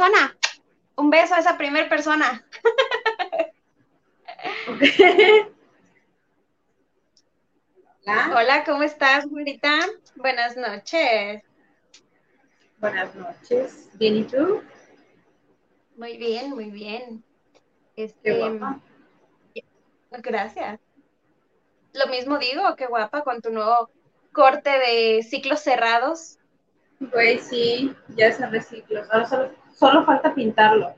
persona. Un beso a esa primera persona. Hola. Hola, ¿cómo estás, güerita? Buenas noches. Buenas noches. ¿Bien y tú? Muy bien, muy bien. Qué Este, guapa. gracias. Lo mismo digo, qué guapa con tu nuevo corte de ciclos cerrados. Güey, sí, ya se reciclo. Ahora solo, solo falta pintarlo.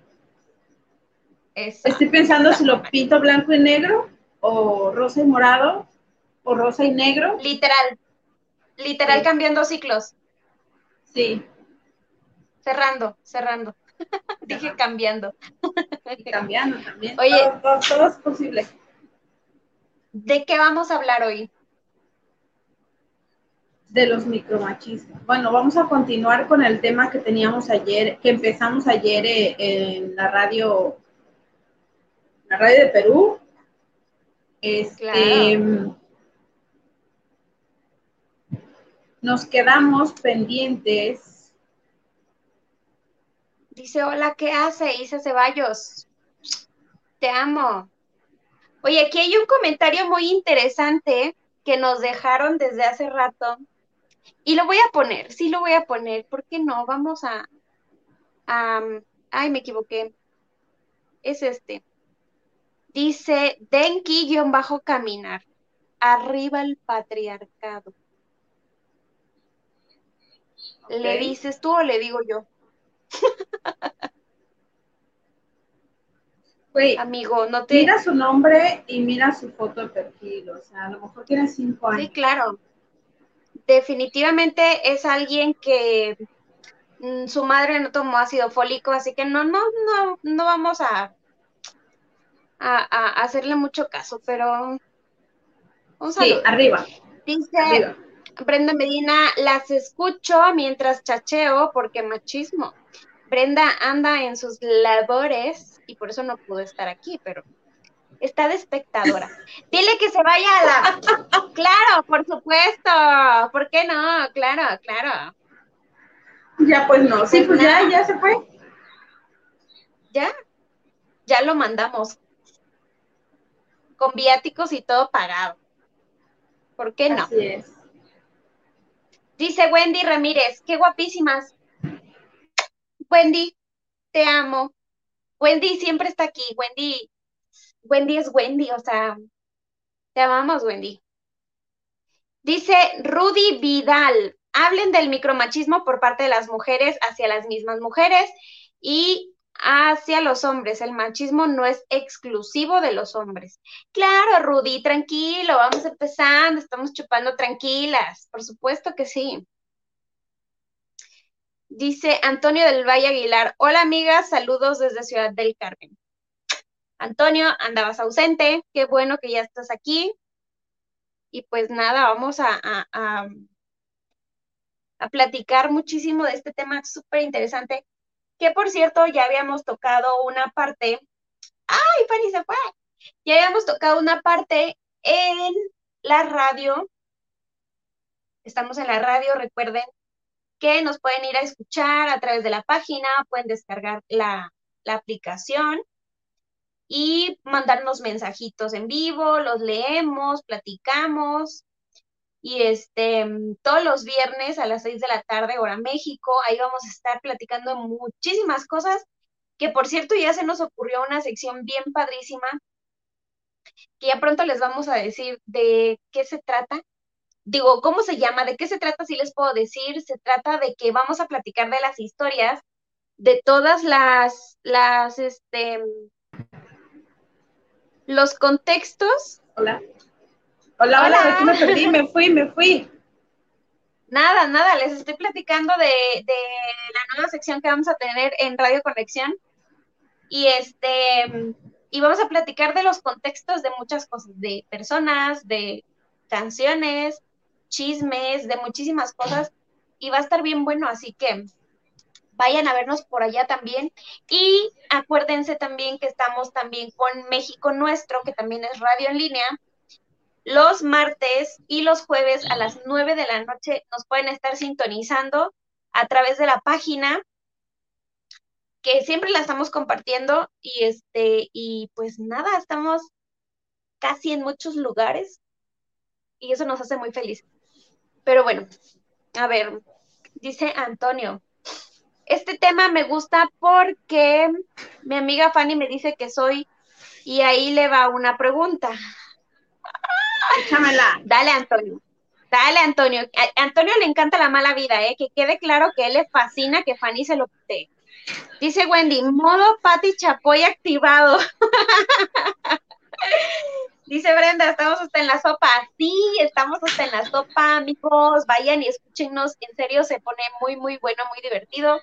Estoy pensando si lo pinto blanco y negro, o rosa y morado, o rosa y negro. Literal. Literal Sí. cambiando ciclos. Sí, Cerrando, cerrando. Dije cambiando. y cambiando también. Oye. Todo, todo- todo es posible. ¿De qué vamos a hablar hoy? De los micromachismos. Bueno, vamos a continuar con el tema que teníamos ayer, que empezamos ayer eh, en la radio, la radio de Perú. Este, Claro. Nos quedamos pendientes. Dice, hola, ¿qué hace? Isa Ceballos. Te amo. Oye, aquí hay un comentario muy interesante que nos dejaron desde hace rato. Y lo voy a poner, sí lo voy a poner. ¿Por qué no? Vamos a... a- ay, me equivoqué. Es este. Dice, Denki-caminar. Arriba el patriarcado. ¿Le dices tú o le digo yo? Amigo, no te... mira su nombre y mira su foto de perfil. O sea, a lo mejor tiene cinco Sí, años. claro. Definitivamente es alguien que mm, su madre no tomó ácido fólico, así que no, no, no, no vamos a, a, a hacerle mucho caso, pero un Sí, saludo. arriba, Dice arriba. Brenda Medina, las escucho mientras chacheo porque machismo. Brenda anda en sus labores y por eso no pudo estar aquí, pero está de espectadora. Dile que se vaya a la... Claro, por supuesto. ¿Por qué no? Claro, claro. Ya pues no. Sí, Pues ya, ya se fue. Ya, ya lo mandamos. Con viáticos y todo pagado. ¿Por qué no? Así es. Dice Wendy Ramírez, qué guapísimas. Wendy, te amo. Wendy siempre está aquí. Wendy, Wendy es Wendy, o sea, te amamos, Wendy. Dice Rudy Vidal, hablen del micromachismo por parte de las mujeres hacia las mismas mujeres y hacia los hombres. El machismo no es exclusivo de los hombres. Claro, Rudy, tranquilo, vamos empezando, estamos chupando tranquilas, por supuesto que sí. Dice Antonio del Valle Aguilar, hola amigas, saludos desde Ciudad del Carmen. Antonio, andabas ausente, qué bueno que ya estás aquí. Y pues nada, vamos a, a, a, platicar muchísimo de este tema súper interesante, que por cierto ya habíamos tocado una parte, ¡ay, Fanny se fue! Ya habíamos tocado una parte en la radio, estamos en la radio, recuerden que nos pueden ir a escuchar a través de la página, pueden descargar la, la aplicación y mandarnos mensajitos en vivo, los leemos, platicamos. Y este, todos los viernes a las 6 de la tarde, hora México, ahí vamos a estar platicando muchísimas cosas, que por cierto ya se nos ocurrió una sección bien padrísima, que ya pronto les vamos a decir de qué se trata. Digo, ¿cómo se llama? ¿De qué se trata? Si les puedo decir, se trata de que vamos a platicar de las historias, de todas las, las, este, los contextos. Hola. Hola, hola, Hola. me perdí, me fui, me fui. Nada, nada, les estoy platicando de, de la nueva sección que vamos a tener en Radio Conexión. Y este, y vamos a platicar de los contextos de muchas cosas, de personas, de canciones, chismes, de muchísimas cosas y va a estar bien bueno, así que vayan a vernos por allá también. Y acuérdense también que estamos también con México Nuestro, que también es radio en línea. Los martes y los jueves a las 9 de la noche nos pueden estar sintonizando a través de la página que siempre la estamos compartiendo y este y pues nada, estamos casi en muchos lugares y eso nos hace muy felices. Pero bueno, a ver, dice Antonio, este tema me gusta porque mi amiga Fanny me dice que soy y ahí le va una pregunta. Échamela. Dale, Antonio. Dale, Antonio. A Antonio le encanta la mala vida, ¿eh? Que quede claro que él le fascina que Fanny se lo pute. Dice Wendy, modo Pati Chapoy activado. Dice Brenda, estamos hasta en la sopa. Sí, estamos hasta en la sopa, amigos. Vayan y escúchenos. En serio, se pone muy, muy bueno, muy divertido.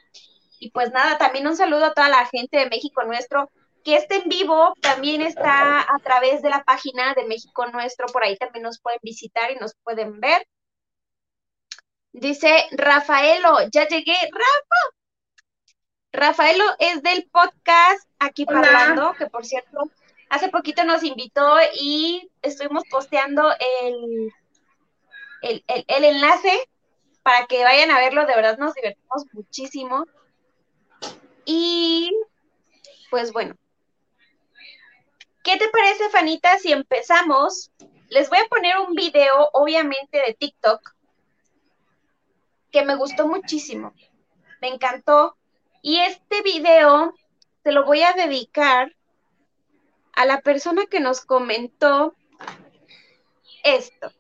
Y pues nada, también un saludo a toda la gente de México Nuestro, que este en vivo también está a través de la página de México Nuestro. Por ahí también nos pueden visitar y nos pueden ver. Dice Rafaelo, ya llegué. Rafa. Rafaelo es del podcast Aquí Hola. Parlando, que por cierto, hace poquito nos invitó y estuvimos posteando el, el, el- enlace para que vayan a verlo, de verdad nos divertimos muchísimo. Y pues bueno, ¿qué te parece, Fanita, si empezamos? Les voy a poner un video, obviamente, de TikTok, que me gustó muchísimo, me encantó. Y este video se lo voy a dedicar a la persona que nos comentó esto.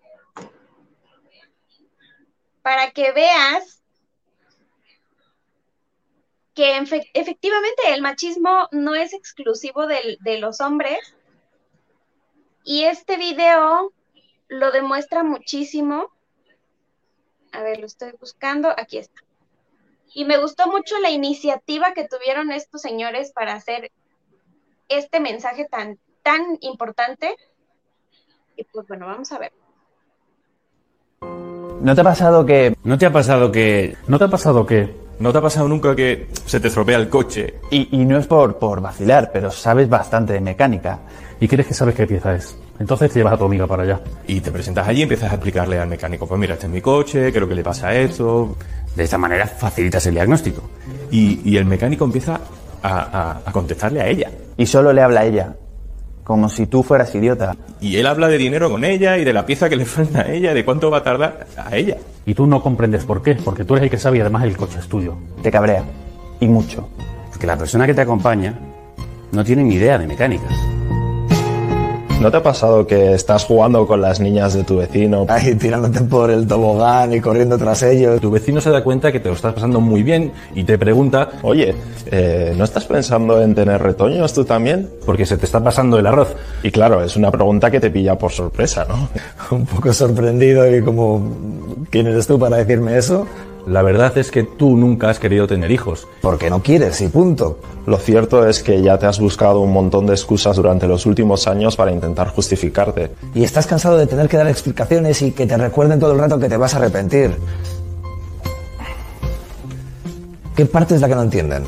Para que veas que efe- efectivamente el machismo no es exclusivo de los hombres. Y este video lo demuestra muchísimo. A ver, lo estoy buscando. Aquí está. Y me gustó mucho la iniciativa que tuvieron estos señores para hacer este mensaje tan, tan importante. Y pues bueno, vamos a ver. ¿No te ha pasado que ¿No te ha pasado que... ¿No te ha pasado que ¿No te ha pasado nunca que se te estropea el coche? Y, y no es por, por vacilar, pero sabes bastante de mecánica. y crees que sabes qué pieza es? Entonces te llevas a tu amiga para allá. Y te presentas allí y empiezas a explicarle al mecánico, pues mira, este es mi coche, creo que le pasa esto. De esta manera facilitas el diagnóstico. Y, y el mecánico empieza a, a- a contestarle a ella. Y solo le habla a ella. Como si tú fueras idiota. Y él habla de dinero con ella y de la pieza que le falta a ella, de cuánto va a tardar a ella. Y tú no comprendes por qué, porque tú eres el que sabe y además el coche es tuyo. Te cabrea. Y mucho. Porque la persona que te acompaña no tiene ni idea de mecánicas. ¿No te ha pasado que estás jugando con las niñas de tu vecino? Ahí tirándote por el tobogán y corriendo tras ellos. Tu vecino se da cuenta que te lo estás pasando muy bien y te pregunta Oye, eh, ¿no estás pensando en tener retoños tú también? porque se te está pasando el arroz. Y claro, es una pregunta que te pilla por sorpresa, ¿no? Un poco sorprendido y como, ¿quién eres tú para decirme eso? La verdad es que tú nunca has querido tener hijos. Porque no quieres y punto. Lo cierto es que ya te has buscado un montón de excusas durante los últimos años para intentar justificarte. Y estás cansado de tener que dar explicaciones y que te recuerden todo el rato que te vas a arrepentir. ¿Qué parte es la que no entienden?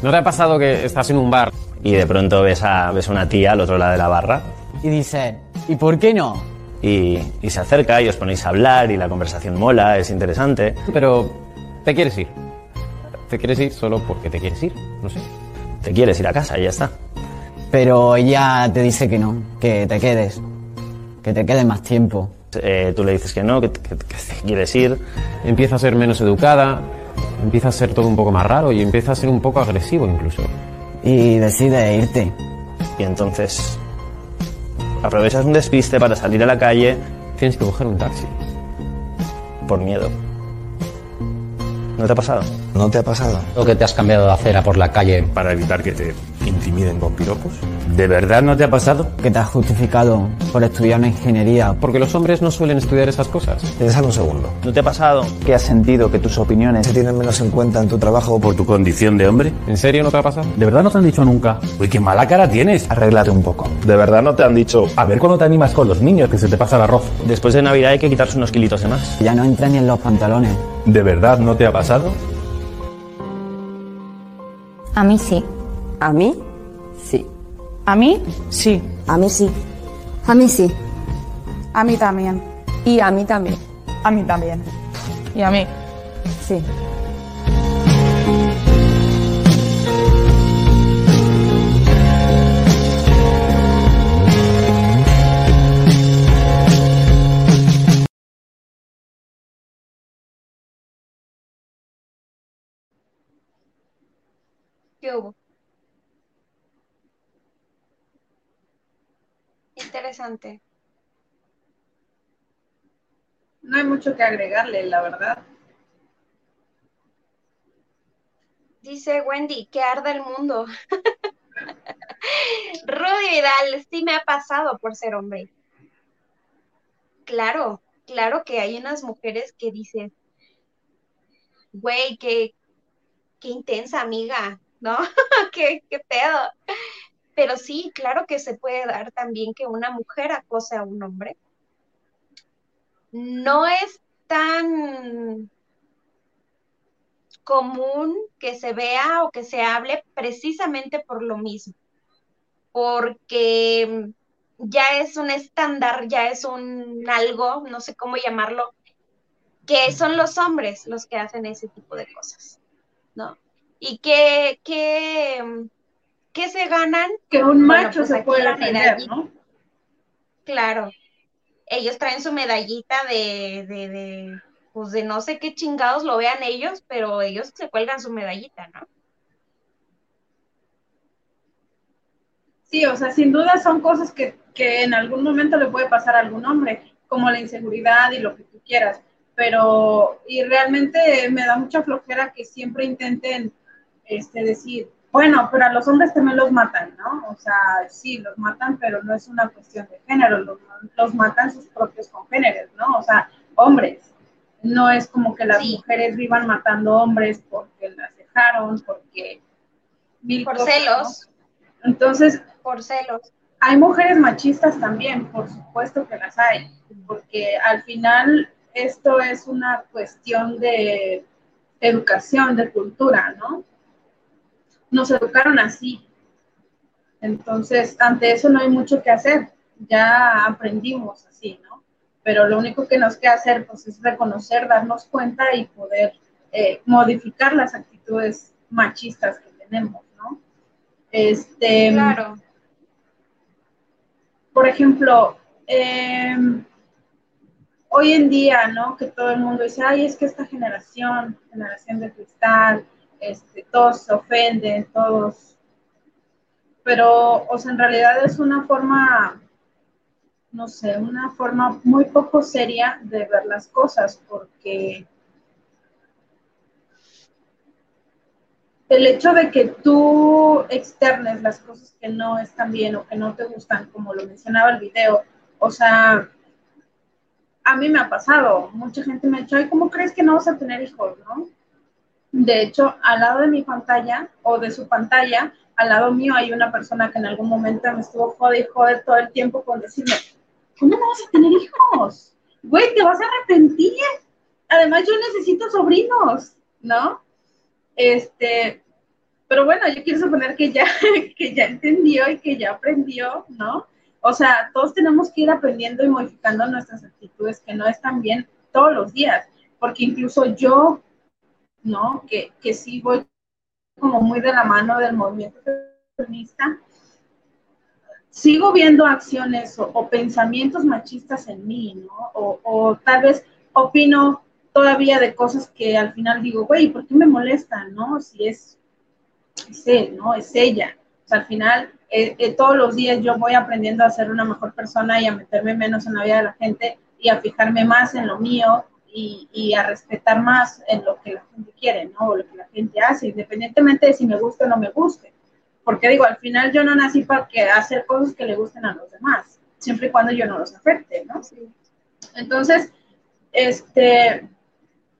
¿No te ha pasado que estás en un bar y de pronto ves a, ves a una tía al otro lado de la barra Y dice, ¿y por qué no? Y, y se acerca y os ponéis a hablar y la conversación mola, es interesante. pero te quieres ir? ¿Te quieres ir solo porque te quieres ir? No sé. Te quieres ir a casa y ya está. Pero ella te dice que no, que te quedes, que te quedes más tiempo. Eh, tú le dices que no, que, que- que te quieres ir. Empieza a ser menos educada, empieza a ser todo un poco más raro y empieza a ser un poco agresivo incluso. Y decides irte. Y entonces aprovechas un despiste para salir a la calle Tienes que coger un taxi. por miedo. ¿No te ha pasado? ¿No te ha pasado? Lo que te has cambiado de acera por la calle Para evitar que te intimiden con piropos? ¿De verdad no te ha pasado? Que te has justificado por estudiar una ingeniería. Porque los hombres no suelen estudiar esas cosas. Piensa un segundo. ¿No te ha pasado que has sentido que tus opiniones Se tienen menos en cuenta en tu trabajo ¿Por tu condición de hombre? ¿En serio no te ha pasado? ¿De verdad no te han dicho nunca? Uy, qué mala cara tienes. Arréglate un poco. ¿De verdad no te han dicho, A ver cuando te animas con los niños, que se te pasa el arroz. Después de Navidad hay que quitarse unos kilitos de más. Ya no entra ni en los pantalones. ¿De verdad no te ha pasado? A mí sí. ¿A mí? Sí. A mí, sí. A mí sí. A mí sí. A mí también. Y a mí también. A mí también. Y a mí. Sí. ¿Qué hubo? Interesante. No hay mucho que agregarle, la verdad. Dice Wendy, que arda el mundo. Rudy Vidal, sí me ha pasado por ser hombre. Claro, claro que hay unas mujeres que dicen, güey, qué, qué intensa amiga, ¿no? qué, qué pedo. Pero sí, claro que se puede dar también que una mujer acose a un hombre. No es tan común que se vea o que se hable precisamente por lo mismo, porque ya es un estándar, ya es un algo, no sé cómo llamarlo, que son los hombres los que hacen ese tipo de cosas, ¿no? Y que, que, que se ganan. Que un Bueno, macho pues se puede defender. ¿no? Claro. Ellos traen su medallita de, de, de, pues de no sé qué chingados lo vean ellos, pero ellos se cuelgan su medallita, ¿no? Sí, o sea, sin duda son cosas que, que en algún momento le puede pasar a algún hombre, como la inseguridad y lo que tú quieras. Pero, y realmente me da mucha flojera que siempre intenten este, decir, bueno, pero a los hombres también los matan, ¿no? O sea, sí, los matan, pero no es una cuestión de género, los, los matan sus propios congéneres, ¿no? O sea, hombres. No es como que las mujeres vivan matando hombres porque las dejaron, porque mil Por cosas, ¿no? celos. Entonces, Por celos. hay mujeres machistas también, por supuesto que las hay, porque al final esto es una cuestión de educación, de cultura, ¿no? Nos educaron así. Entonces, ante eso no hay mucho que hacer. Ya aprendimos así, ¿no? Pero lo único que nos queda hacer pues, es reconocer, darnos cuenta y poder eh, modificar las actitudes machistas que tenemos, ¿no? Este, Claro. por ejemplo, eh, hoy en día, ¿no? Que todo el mundo dice, ay, es que esta generación, generación de cristal, este, todos se ofenden, todos. Pero, o sea, en realidad es una forma, no sé, una forma muy poco seria de ver las cosas, porque el hecho de que tú externes las cosas que no están bien o que no te gustan, como lo mencionaba el video, o sea, a mí me ha pasado, mucha gente me ha dicho, ay, ¿cómo crees que no vas a tener hijos, no? De hecho, al lado de mi pantalla o de su pantalla, al lado mío hay una persona que en algún momento me estuvo jode y jode todo el tiempo con decirme, ¿cómo no vas a tener hijos? Güey, te vas a arrepentir. Además, yo necesito sobrinos, ¿no? Este, pero bueno, yo quiero suponer que ya, que ya entendió y que ya aprendió, ¿no? O sea, todos tenemos que ir aprendiendo y modificando nuestras actitudes que no están bien todos los días, porque incluso yo, ¿no? Que, que sí voy como muy de la mano del movimiento feminista, sigo viendo acciones o, pensamientos machistas en mí, ¿no? O, o tal vez opino todavía de cosas que al final digo, güey, ¿por qué me molestan, no? Si es, es él, ¿no? Es ella. O sea, al final, eh, eh, todos los días yo voy aprendiendo a ser una mejor persona y a meterme menos en la vida de la gente y a fijarme más en lo mío y, y a respetar más en lo que la gente quiere, ¿no? O lo que la gente hace, independientemente de si me gusta o no me guste. Porque digo, al final yo no nací para que hacer cosas que le gusten a los demás, siempre y cuando yo no los afecte, ¿no? Entonces, este,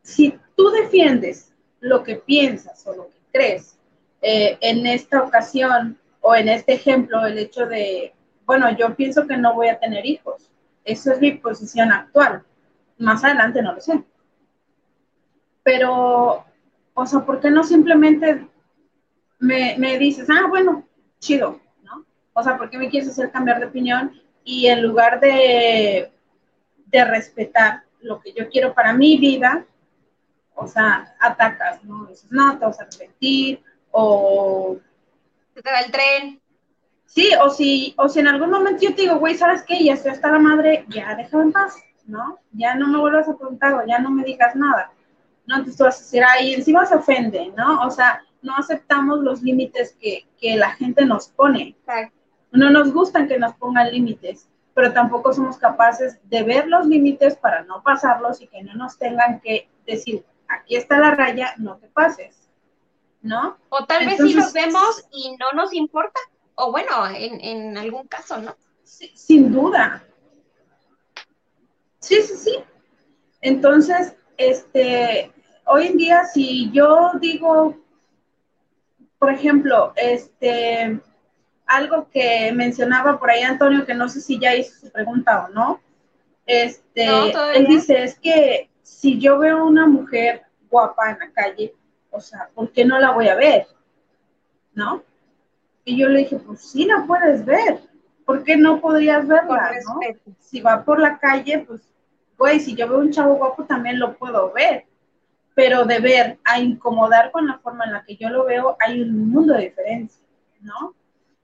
si tú defiendes lo que piensas o lo que crees, eh, en esta ocasión o en este ejemplo, el hecho de, bueno, yo pienso que no voy a tener hijos, eso es mi posición actual, más adelante no lo sé. Pero, o sea, ¿por qué no simplemente me, me dices, ah, bueno, chido, ¿no? O sea, ¿por qué me quieres hacer cambiar de opinión? Y en lugar de, de respetar lo que yo quiero para mi vida, o sea, atacas, ¿no? Dices, no, te vas a arrepentir, o... Se te va el tren. Sí, o si, o si en algún momento yo te digo, güey, ¿sabes qué? Ya estoy hasta la madre, ya déjame en paz, ¿no? Ya no me vuelvas a preguntar o ya no me digas nada, ¿no? Entonces tú vas a decir, ahí encima se ofende, ¿no? O sea, no aceptamos los límites que, que la gente nos pone. No nos gustan que nos pongan límites, pero tampoco somos capaces de ver los límites para no pasarlos y que no nos tengan que decir, aquí está la raya, no te pases, ¿no? O tal vez sí los vemos y no nos importa, o bueno, en, en algún caso, ¿no? Sin duda. Sí, sí, sí. Entonces, este, hoy en día, si yo digo, por ejemplo, este, algo que mencionaba por ahí Antonio, que no sé si ya hizo su pregunta o no, este, él dice, es que si yo veo una mujer guapa en la calle, o sea, ¿por qué no la voy a ver? ¿No? Y yo le dije, pues sí la puedes ver, ¿por qué no podrías verla? ¿no? Si va por la calle, pues, güey, si yo veo un chavo guapo también lo puedo ver, pero de ver a incomodar con la forma en la que yo lo veo, hay un mundo de diferencia, ¿no?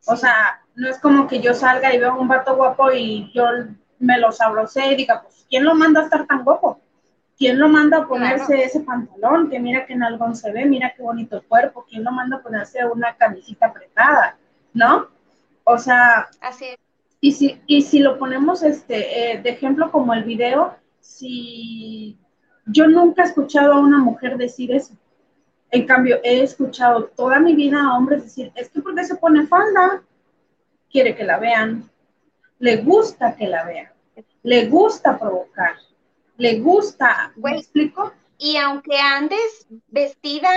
O sea, no es como que yo salga y veo un vato guapo y yo me lo sabrosé y diga, pues, ¿quién lo manda a estar tan guapo? ¿Quién lo manda a ponerse ese pantalón? Que mira que en algún se ve, mira qué bonito el cuerpo. ¿Quién lo manda a ponerse una camisita apretada? ¿No? O sea, Así es. y si, y si lo ponemos este, eh, de ejemplo como el video, si yo nunca he escuchado a una mujer decir eso. En cambio, he escuchado toda mi vida a hombres decir, es que porque se pone falda, quiere que la vean, le gusta que la vean, le gusta provocar, le gusta, ¿me explico? Y aunque andes vestida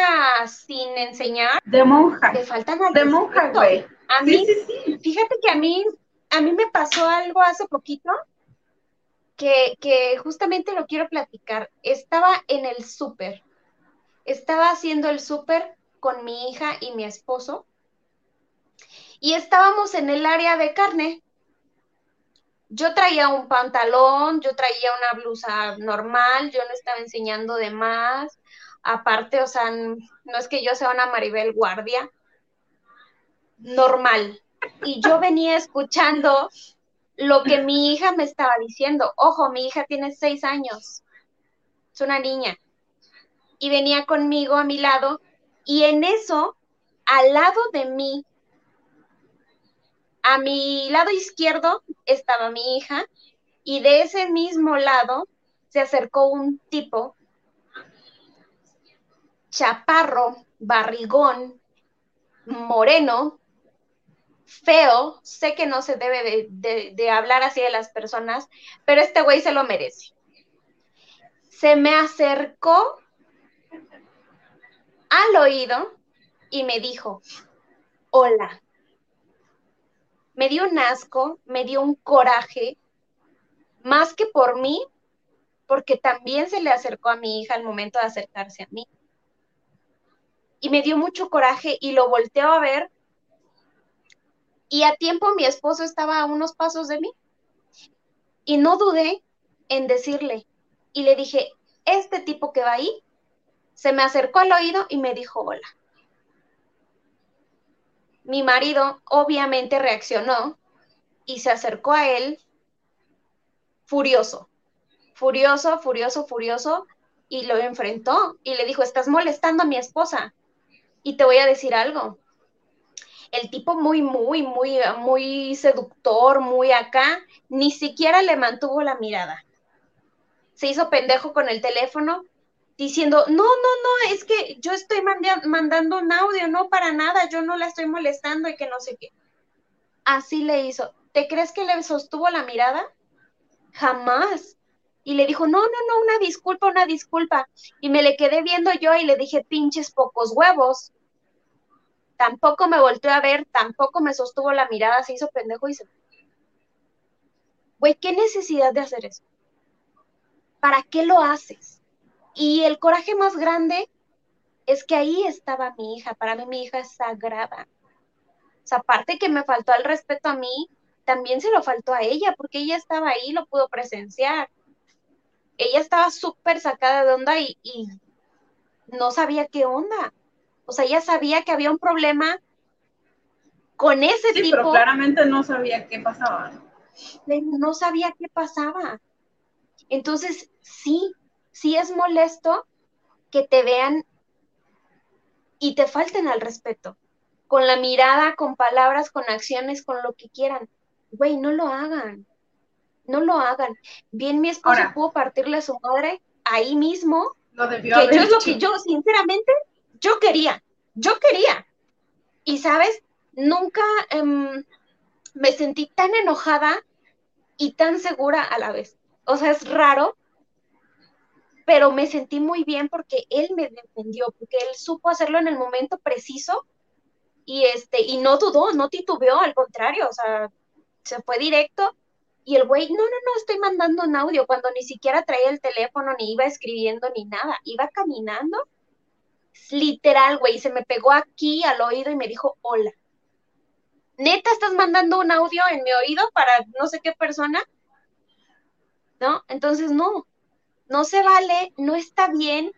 sin enseñar, De monja, te faltan al de monja, güey. A Sí, mí, sí, sí. fíjate que a mí, a mí me pasó algo hace poquito que, justamente lo quiero platicar. Estaba en el súper, estaba haciendo el súper con mi hija y mi esposo y estábamos en el área de carne. Yo traía un pantalón, yo traía una blusa normal, yo no estaba enseñando de más. Aparte, o sea, no es que yo sea una Maribel Guardia, normal. Y yo venía escuchando lo que mi hija me estaba diciendo. Ojo, mi hija tiene seis años, es una niña. Y venía conmigo a mi lado, y en eso, al lado de mí, a mi lado izquierdo estaba mi hija, y de ese mismo lado se acercó un tipo chaparro, barrigón, moreno, feo, sé que no se debe de, hablar así de las personas, pero este güey se lo merece. Se me acercó al oído y me dijo, hola. Me dio un asco, me dio un coraje, más que por mí, porque también se le acercó a mi hija al momento de acercarse a mí. Y me dio mucho coraje y lo volteo a ver y a tiempo mi esposo estaba a unos pasos de mí. Y no dudé en decirle. Y le dije, este tipo que va ahí, se me acercó al oído y me dijo hola. Mi marido obviamente reaccionó y se acercó a él furioso, furioso, furioso, furioso, y lo enfrentó y le dijo, estás molestando a mi esposa. Y te voy a decir algo, el tipo muy, muy, muy, muy seductor, muy acá, ni siquiera le mantuvo la mirada. Se hizo pendejo con el teléfono diciendo, no, no, no, es que yo estoy manda- mandando un audio, no para nada, yo no la estoy molestando y que no sé qué. Así le hizo. ¿Te crees que le sostuvo la mirada? Jamás. Y le dijo, no, no, no, una disculpa, una disculpa. Y me le quedé viendo yo y le dije, pinches pocos huevos. Tampoco me volteó a ver, tampoco me sostuvo la mirada, se hizo pendejo y se... Güey, ¿qué necesidad de hacer eso? ¿Para qué lo haces? Y el coraje más grande es que ahí estaba mi hija. Para mí mi hija es sagrada. O sea, aparte que me faltó el respeto a mí, también se lo faltó a ella, porque ella estaba ahí, lo pudo presenciar. Ella estaba súper sacada de onda y no sabía qué onda. O sea, ella sabía que había un problema con ese Sí, tipo. pero claramente no sabía qué pasaba. ¿no? sabía qué pasaba. Entonces, sí, sí es molesto que te vean y te falten al respeto, con la mirada, con palabras, con acciones, con lo que quieran. Güey, no lo hagan, no lo hagan. Bien, mi esposo Ahora. pudo partirle a su madre ahí mismo, Lo debió que haber yo es lo hecho. que yo, sinceramente, yo quería, yo quería. Y sabes, nunca em, me sentí tan enojada y tan segura a la vez. O sea, es raro, pero me sentí muy bien porque él me defendió, porque él supo hacerlo en el momento preciso y este, y no dudó, no titubeó, al contrario, o sea, se fue directo. Y el güey, no, no, no, estoy mandando un audio cuando ni siquiera traía el teléfono, ni iba escribiendo, ni nada. Iba caminando, literal, güey, se me pegó aquí al oído y me dijo, hola. Neta, estás mandando un audio en mi oído para no sé qué persona, ¿no? Entonces, no, no se vale, no está bien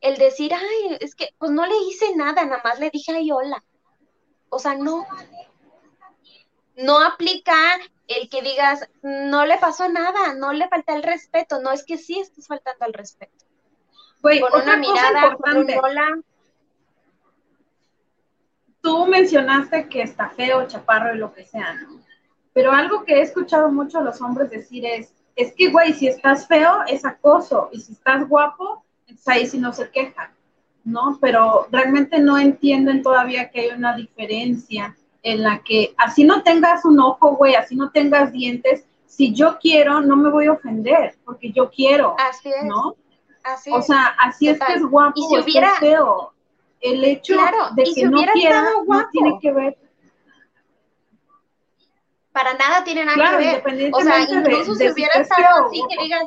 el decir, ay, es que, pues no le hice nada, nada más le dije, ay, hola. O sea, no. No aplica el que digas, no le pasó nada, no le falta el respeto, no es que sí estás faltando al respeto. Güey, con otra una cosa mirada, con un importante. Tú mencionaste que está feo, chaparro y lo que sea, ¿no? Pero algo que he escuchado mucho a los hombres decir es, es que, güey, si estás feo es acoso y si estás guapo, entonces ahí sí no se quejan, ¿no? Pero realmente no entienden todavía que hay una diferencia en la que así no tengas un ojo, güey, así no tengas dientes, si yo quiero, no me voy a ofender, porque yo quiero, así es, ¿no? Así O es. sea, así es que es guapo Y si hubiera- feo. El hecho Claro, de que si no hubiera quiera no guapo. tiene que ver para nada tiene nada Claro, que ver. O sea, de- incluso de si si hubiera estado así, que digas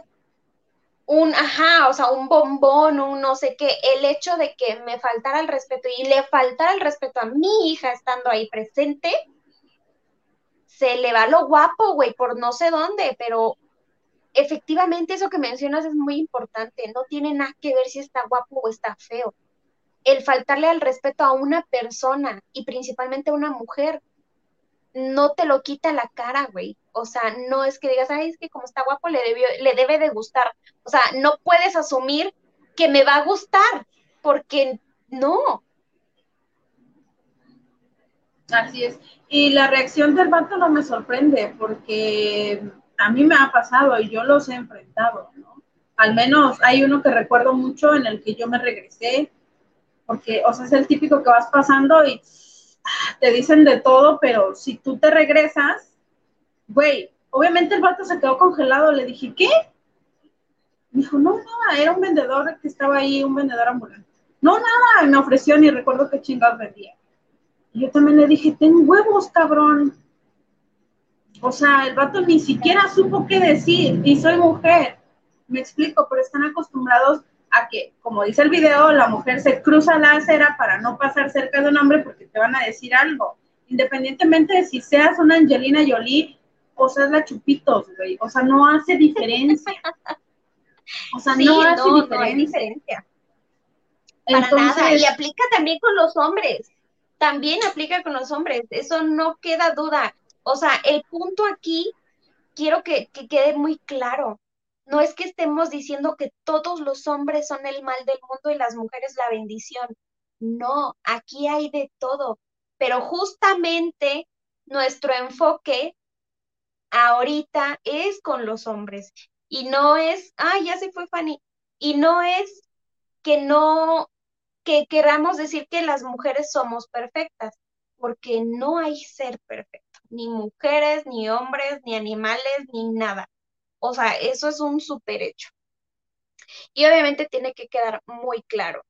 un, ajá, o sea, un bombón, un no sé qué, el hecho de que me faltara el respeto y le faltara el respeto a mi hija estando ahí presente, se le va lo guapo, güey, por no sé dónde, pero efectivamente eso que mencionas es muy importante, no tiene nada que ver si está guapo o está feo. El faltarle al respeto a una persona y principalmente a una mujer no te lo quita la cara, güey. O sea, no es que digas, ay, es que como está guapo le, debió, le debe de gustar. O sea, no puedes asumir que me va a gustar, porque no. Así es. Y la reacción del vato no me sorprende porque a mí me ha pasado y yo los he enfrentado, ¿no? Al menos hay uno que recuerdo mucho en el que yo me regresé, porque, o sea, es el típico que vas pasando y ah, te dicen de todo, pero si tú te regresas, güey, obviamente el vato se quedó congelado, le dije, ¿qué? Me dijo, no, nada, era un vendedor que estaba ahí, un vendedor ambulante. No, nada, me ofreció, ni recuerdo qué chingados vendía. Y yo también le dije, ten huevos, cabrón. O sea, el vato ni siquiera supo qué decir, y soy mujer. Me explico, pero están acostumbrados a que, como dice el video, la mujer se cruza la acera para no pasar cerca de un hombre porque te van a decir algo. Independientemente de si seas una Angelina Jolie o seas la Chupitos, güey. O sea, no hace diferencia. O sea, Sí, no hace no, no hay diferencia. diferencia. Para Entonces, nada. Y aplica también con los hombres. También aplica con los hombres. Eso no queda duda. O sea, el punto aquí, quiero que, que quede muy claro. No es que estemos diciendo que todos los hombres son el mal del mundo y las mujeres la bendición. No, aquí hay de todo. Pero justamente nuestro enfoque ahorita es con los hombres. Y no es, ah, ya se fue Fanny. Y no es que no, que queramos decir que las mujeres somos perfectas, porque no hay ser perfecto, ni mujeres, ni hombres, ni animales, ni nada. O sea, eso es un super hecho. Y obviamente tiene que quedar muy claro.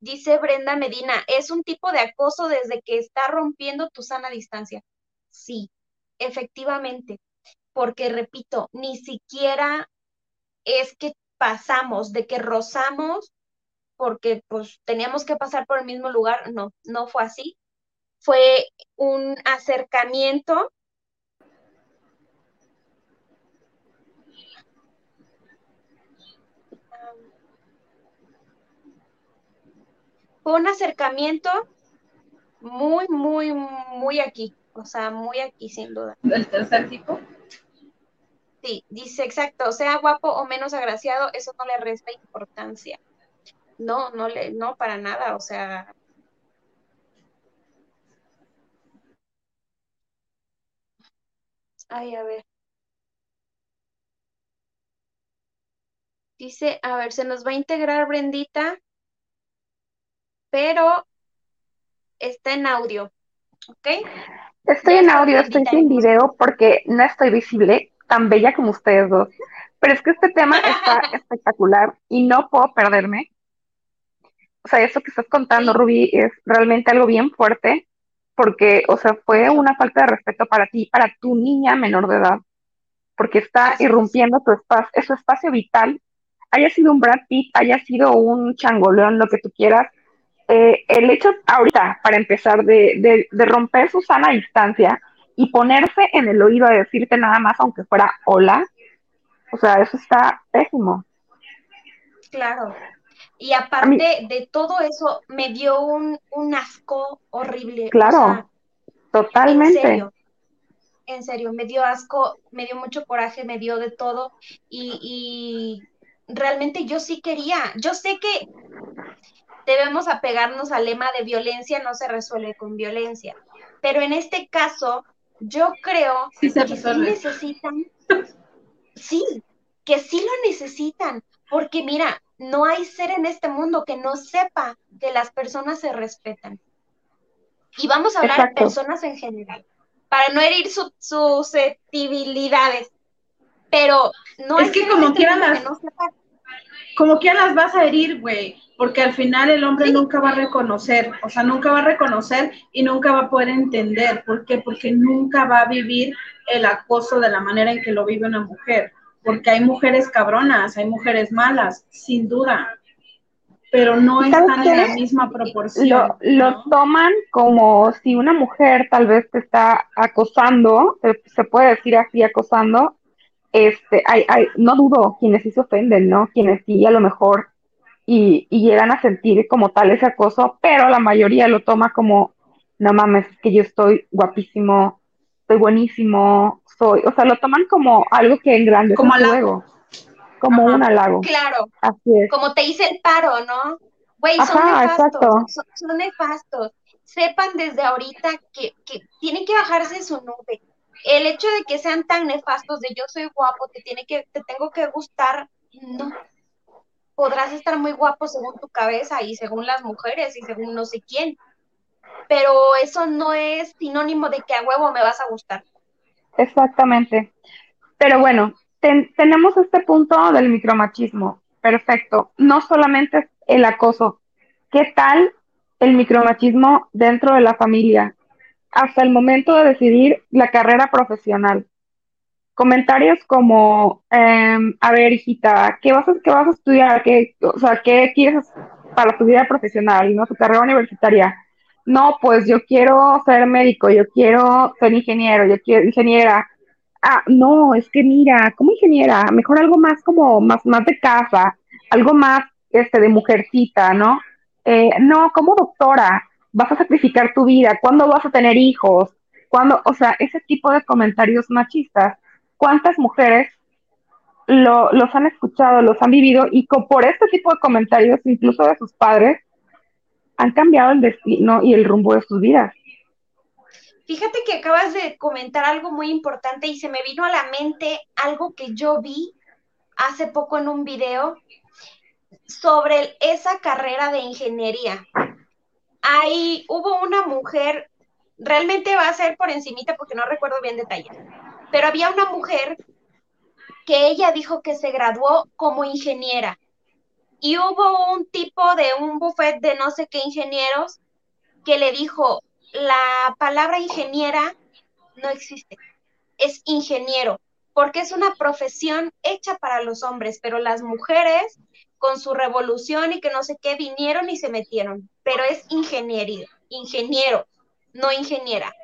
Dice Brenda Medina, es un tipo de acoso desde que está rompiendo tu sana distancia. Sí, efectivamente, porque repito, ni siquiera es que pasamos, de que rozamos, porque pues teníamos que pasar por el mismo lugar, no, no fue así. Fue un acercamiento fue un acercamiento muy, muy, muy aquí, o sea, muy aquí sin duda. ¿El tercer tipo? Sí, dice exacto, sea guapo o menos agraciado, eso no le resta importancia. No, no le, no para nada, o sea. Ay, a ver. Dice, a ver, se nos va a integrar Brendita, pero está en audio, ¿ok? Estoy en audio, estoy sin video porque no estoy visible, tan bella como ustedes dos. Pero es que este tema está espectacular y no puedo perderme. O sea, eso que estás contando, Rubí, es realmente algo bien fuerte porque, o sea, fue una falta de respeto para ti, para tu niña menor de edad, porque está irrumpiendo tu espacio, su espacio vital, haya sido un Brad Pitt, haya sido un changoleón, lo que tú quieras, eh, el hecho ahorita, para empezar, de, de, romper su sana distancia y ponerse en el oído a decirte nada más, aunque fuera hola, o sea, eso está pésimo. Claro. Y aparte de todo eso, me dio un, un asco horrible. Claro, totalmente. En serio, en serio, me dio asco, me dio mucho coraje, me dio de todo. Y, y realmente yo sí quería, yo sé que debemos apegarnos al lema de violencia no se resuelve con violencia. Pero en este caso, yo creo que sí necesitan, sí, que sí lo necesitan, porque mira, no hay ser en este mundo que no sepa que las personas se respetan. Y vamos a hablar de personas en general, para no herir sus susceptibilidades. Pero no es que como quieran las, como quieran las vas a herir, güey porque al final el hombre nunca va a reconocer, o sea, nunca va a reconocer y nunca va a poder entender. ¿Por qué? Porque nunca va a vivir el acoso de la manera en que lo vive una mujer, porque hay mujeres cabronas, hay mujeres malas, sin duda, pero no están en la misma proporción. Lo, toman como si una mujer tal vez te está acosando, se, puede decir así, acosando, este, hay, hay, no dudo quienes sí se ofenden, ¿no? Quienes sí a lo mejor y, llegan a sentir como tal ese acoso, pero la mayoría lo toma como, no mames, es que yo estoy guapísimo, estoy buenísimo, soy, o sea, lo toman como algo que engrandece como luego, como un halago. Claro, Así es. como te hice el paro, ¿no? Güey, son nefastos, son, nefastos. Sepan desde ahorita que, que tienen que bajarse su nube. El hecho de que sean tan nefastos de yo soy guapo, te tiene que, te tengo que gustar, no, podrás estar muy guapo según tu cabeza y según las mujeres y según no sé quién, pero eso no es sinónimo de que a huevo me vas a gustar. Exactamente. Pero bueno, tenemos este punto del micromachismo. Perfecto. No solamente el acoso. ¿Qué tal el micromachismo dentro de la familia? Hasta el momento de decidir la carrera profesional comentarios como, em, a ver, hijita, ¿qué vas a, qué vas a estudiar? ¿Qué, o sea, ¿qué quieres para tu vida profesional, no? Tu carrera universitaria. No, pues yo quiero ser médico, yo quiero ser ingeniero, yo quiero ingeniera. Ah, no, es que mira, como ingeniera, mejor algo más como más, más de casa, algo más este de mujercita, ¿no? Eh, no, como doctora, vas a sacrificar tu vida, ¿cuándo vas a tener hijos? ¿Cuándo? O sea, ese tipo de comentarios machistas cuántas mujeres lo, los han escuchado, los han vivido y por este tipo de comentarios, incluso de sus padres, han cambiado el destino y el rumbo de sus vidas. Fíjate que acabas de comentar algo muy importante y se me vino a la mente algo que yo vi hace poco en un video. sobre esa carrera de ingeniería. Ahí hubo una mujer, realmente va a ser por encimita porque no recuerdo bien detalles, pero había una mujer que ella dijo que se graduó como ingeniera y hubo un tipo de un buffet de no sé qué ingenieros que le dijo, la palabra ingeniera no existe, es ingeniero, porque es una profesión hecha para los hombres, pero las mujeres con su revolución y que no sé qué vinieron y se metieron, pero es ingeniería, ingeniero, no ingeniera.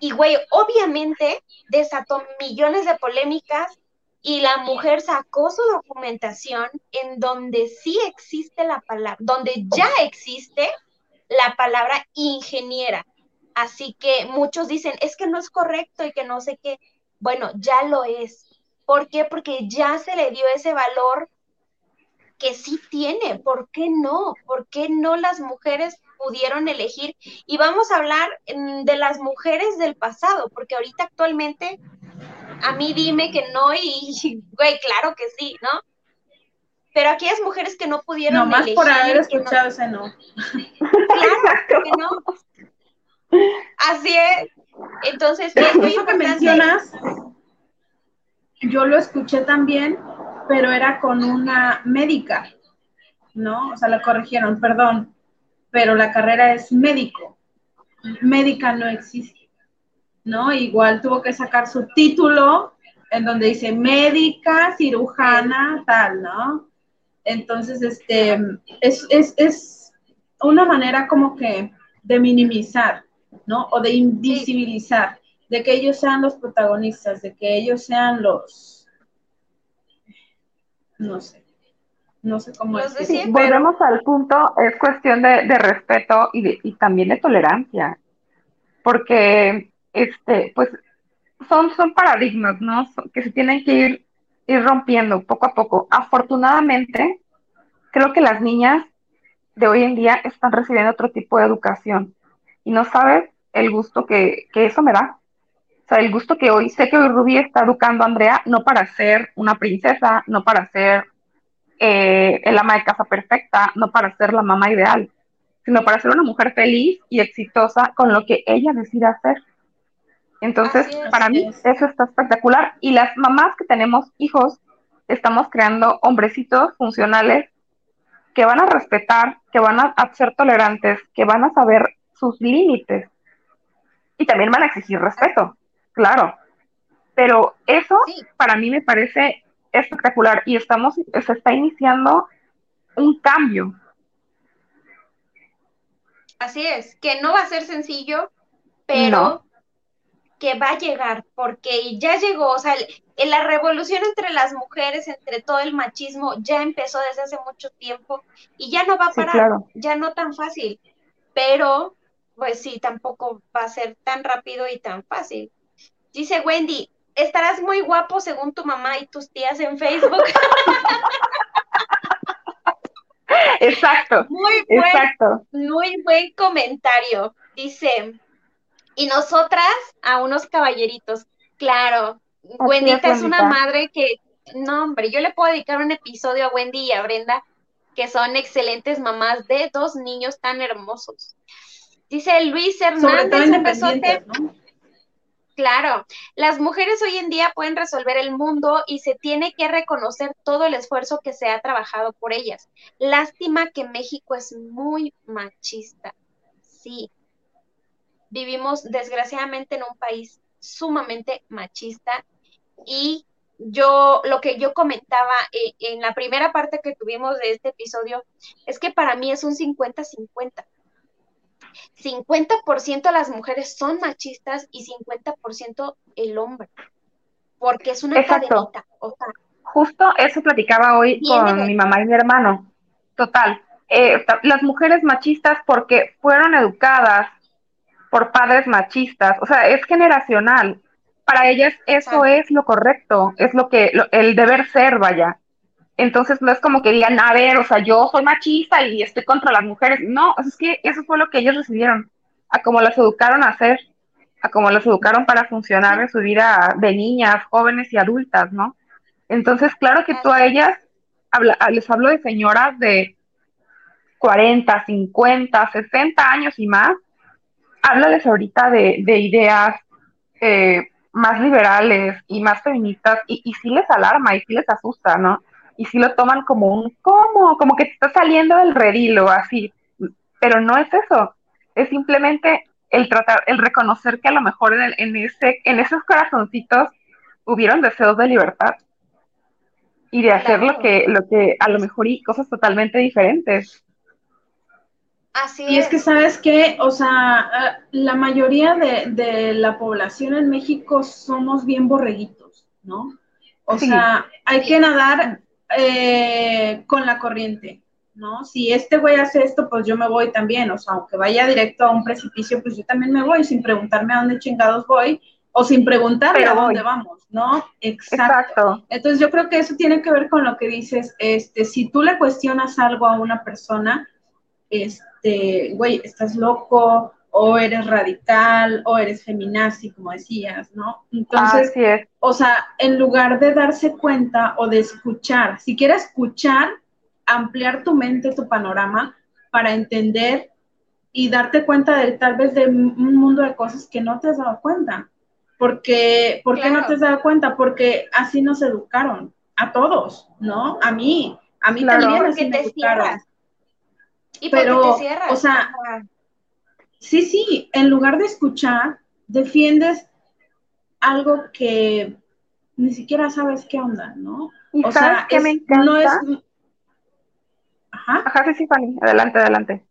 Y güey, obviamente desató millones de polémicas y la mujer sacó su documentación en donde sí existe la palabra, donde ya existe la palabra ingeniera. Así que muchos dicen, es que no es correcto y que no sé qué. Bueno, ya lo es. ¿Por qué? Porque ya se le dio ese valor que sí tiene. ¿Por qué no? ¿Por qué no las mujeres pudieron elegir? Y vamos a hablar mm, de las mujeres del pasado, porque ahorita actualmente a mí dime que no y, güey, claro que sí, ¿no? Pero aquellas mujeres que no pudieron Nomás elegir. por haber no- escuchado ese no. Claro que no. Así es. Entonces, es muy Eso que mencionas, yo lo escuché también, pero era con una médica, ¿no? O sea, la corrigieron, perdón, pero la carrera es médico. Médica no existe, ¿no? Igual tuvo que sacar su título en donde dice médica, cirujana, tal, ¿no? Entonces, este, es, es, es una manera como que de minimizar, ¿no? O de invisibilizar, de que ellos sean los protagonistas, de que ellos sean los, no sé, no sé cómo decirlo. Sí, volvemos al punto, es cuestión de, de respeto y, de- y también de tolerancia, porque este, pues son, son paradigmas, ¿no? Que se tienen que ir, ir rompiendo poco a poco. Afortunadamente, creo que las niñas de hoy en día están recibiendo otro tipo de educación y no sabes el gusto que, que eso me da. O sea, el gusto que hoy, sé que hoy Rubí está educando a Andrea no para ser una princesa, no para ser eh, el ama de casa perfecta, no para ser la mamá ideal, sino para ser una mujer feliz y exitosa con lo que ella decida hacer. Entonces, es. para mí eso está espectacular. Y las mamás que tenemos hijos, estamos creando hombrecitos funcionales que van a respetar, que van a, a ser tolerantes, que van a saber sus límites y también van a exigir respeto, claro. Pero eso para mí me parece espectacular y estamos, se está iniciando un cambio. Así es, que no va a ser sencillo, pero No. Que va a llegar, porque ya llegó, o sea, el- la revolución entre las mujeres, entre todo el machismo, ya empezó desde hace mucho tiempo y ya no va a Sí, parar, claro. ya no tan fácil, pero pues sí, tampoco va a ser tan rápido y tan fácil. Dice Wendy, estarás muy guapo según tu mamá y tus tías en Facebook. Exacto, Muy buen, exacto. muy buen comentario. Dice, y nosotras a unos caballeritos. Claro, Wendita es una madre que, no, hombre, yo le puedo dedicar un episodio a Wendy y a Brenda, que son excelentes mamás de dos niños tan hermosos. Dice Luis Hernández, un besote. independientes, ¿no? Claro, las mujeres hoy en día pueden resolver el mundo y se tiene que reconocer todo el esfuerzo que se ha trabajado por ellas. Lástima que México es muy machista. Sí, vivimos desgraciadamente en un país sumamente machista y yo, lo que yo comentaba eh, en la primera parte que tuvimos de este episodio es que para mí es un 50-50. 50% las mujeres son machistas y 50% el hombre, porque es una Exacto. cadenita. O sea, Justo eso platicaba hoy con de- mi mamá y mi hermano. Total. Eh, las mujeres machistas porque fueron educadas por padres machistas, o sea, es generacional. Para ellas eso es lo correcto, es lo que lo- el deber ser, vaya. Entonces no es como que digan, a ver, o sea, yo soy machista y estoy contra las mujeres. No, es que eso fue lo que ellos recibieron, a como las educaron a hacer, a como las educaron para funcionar en su vida de niñas, jóvenes y adultas, ¿no? Entonces, claro que tú a ellas, habla- les hablo de señoras de 40, 50, 60 años y más, háblales ahorita de, de ideas eh, más liberales y más feministas y, y sí les alarma y sí les asusta, ¿no? Y sí lo toman como un, ¿cómo? Como que te está saliendo del redilo, así. Pero no es eso, es simplemente el tratar, el reconocer que a lo mejor en, el- en ese, en esos corazoncitos hubieron deseos de libertad y de hacer lo que, lo que a lo mejor y cosas totalmente diferentes. Así Y es que, ¿sabes qué? O sea, eh, la mayoría de, de la población en México somos bien borreguitos, ¿no? O Sí. sea, hay que nadar eh, con la corriente, ¿no? Si este güey hace esto, pues yo me voy también. O sea, aunque vaya directo a un precipicio, pues yo también me voy sin preguntarme a dónde chingados voy o sin preguntarle Pero a dónde voy. vamos, ¿no? Exacto. Exacto. Entonces yo creo que eso tiene que ver con lo que dices, este, si tú le cuestionas algo a una persona, este, güey, estás loco, o eres radical, o eres feminazi, como decías, ¿no? Entonces, Así es. o sea, en lugar de darse cuenta o de escuchar, si quieres escuchar, ampliar tu mente, tu panorama, para entender y darte cuenta de tal vez de un mundo de cosas que no te has dado cuenta. Porque, ¿por qué no te has dado cuenta? Porque así nos educaron, a todos, ¿no? A mí, a mí Claro. también así me te educaron. cierras. Y Pero, te cierras. o sea, Sí, sí, en lugar de escuchar, defiendes algo que ni siquiera sabes qué onda, ¿no? ¿Y O sabes sea, qué es- me encanta? no es... Ajá. Ajá, sí, sí, Fanny, adelante, adelante.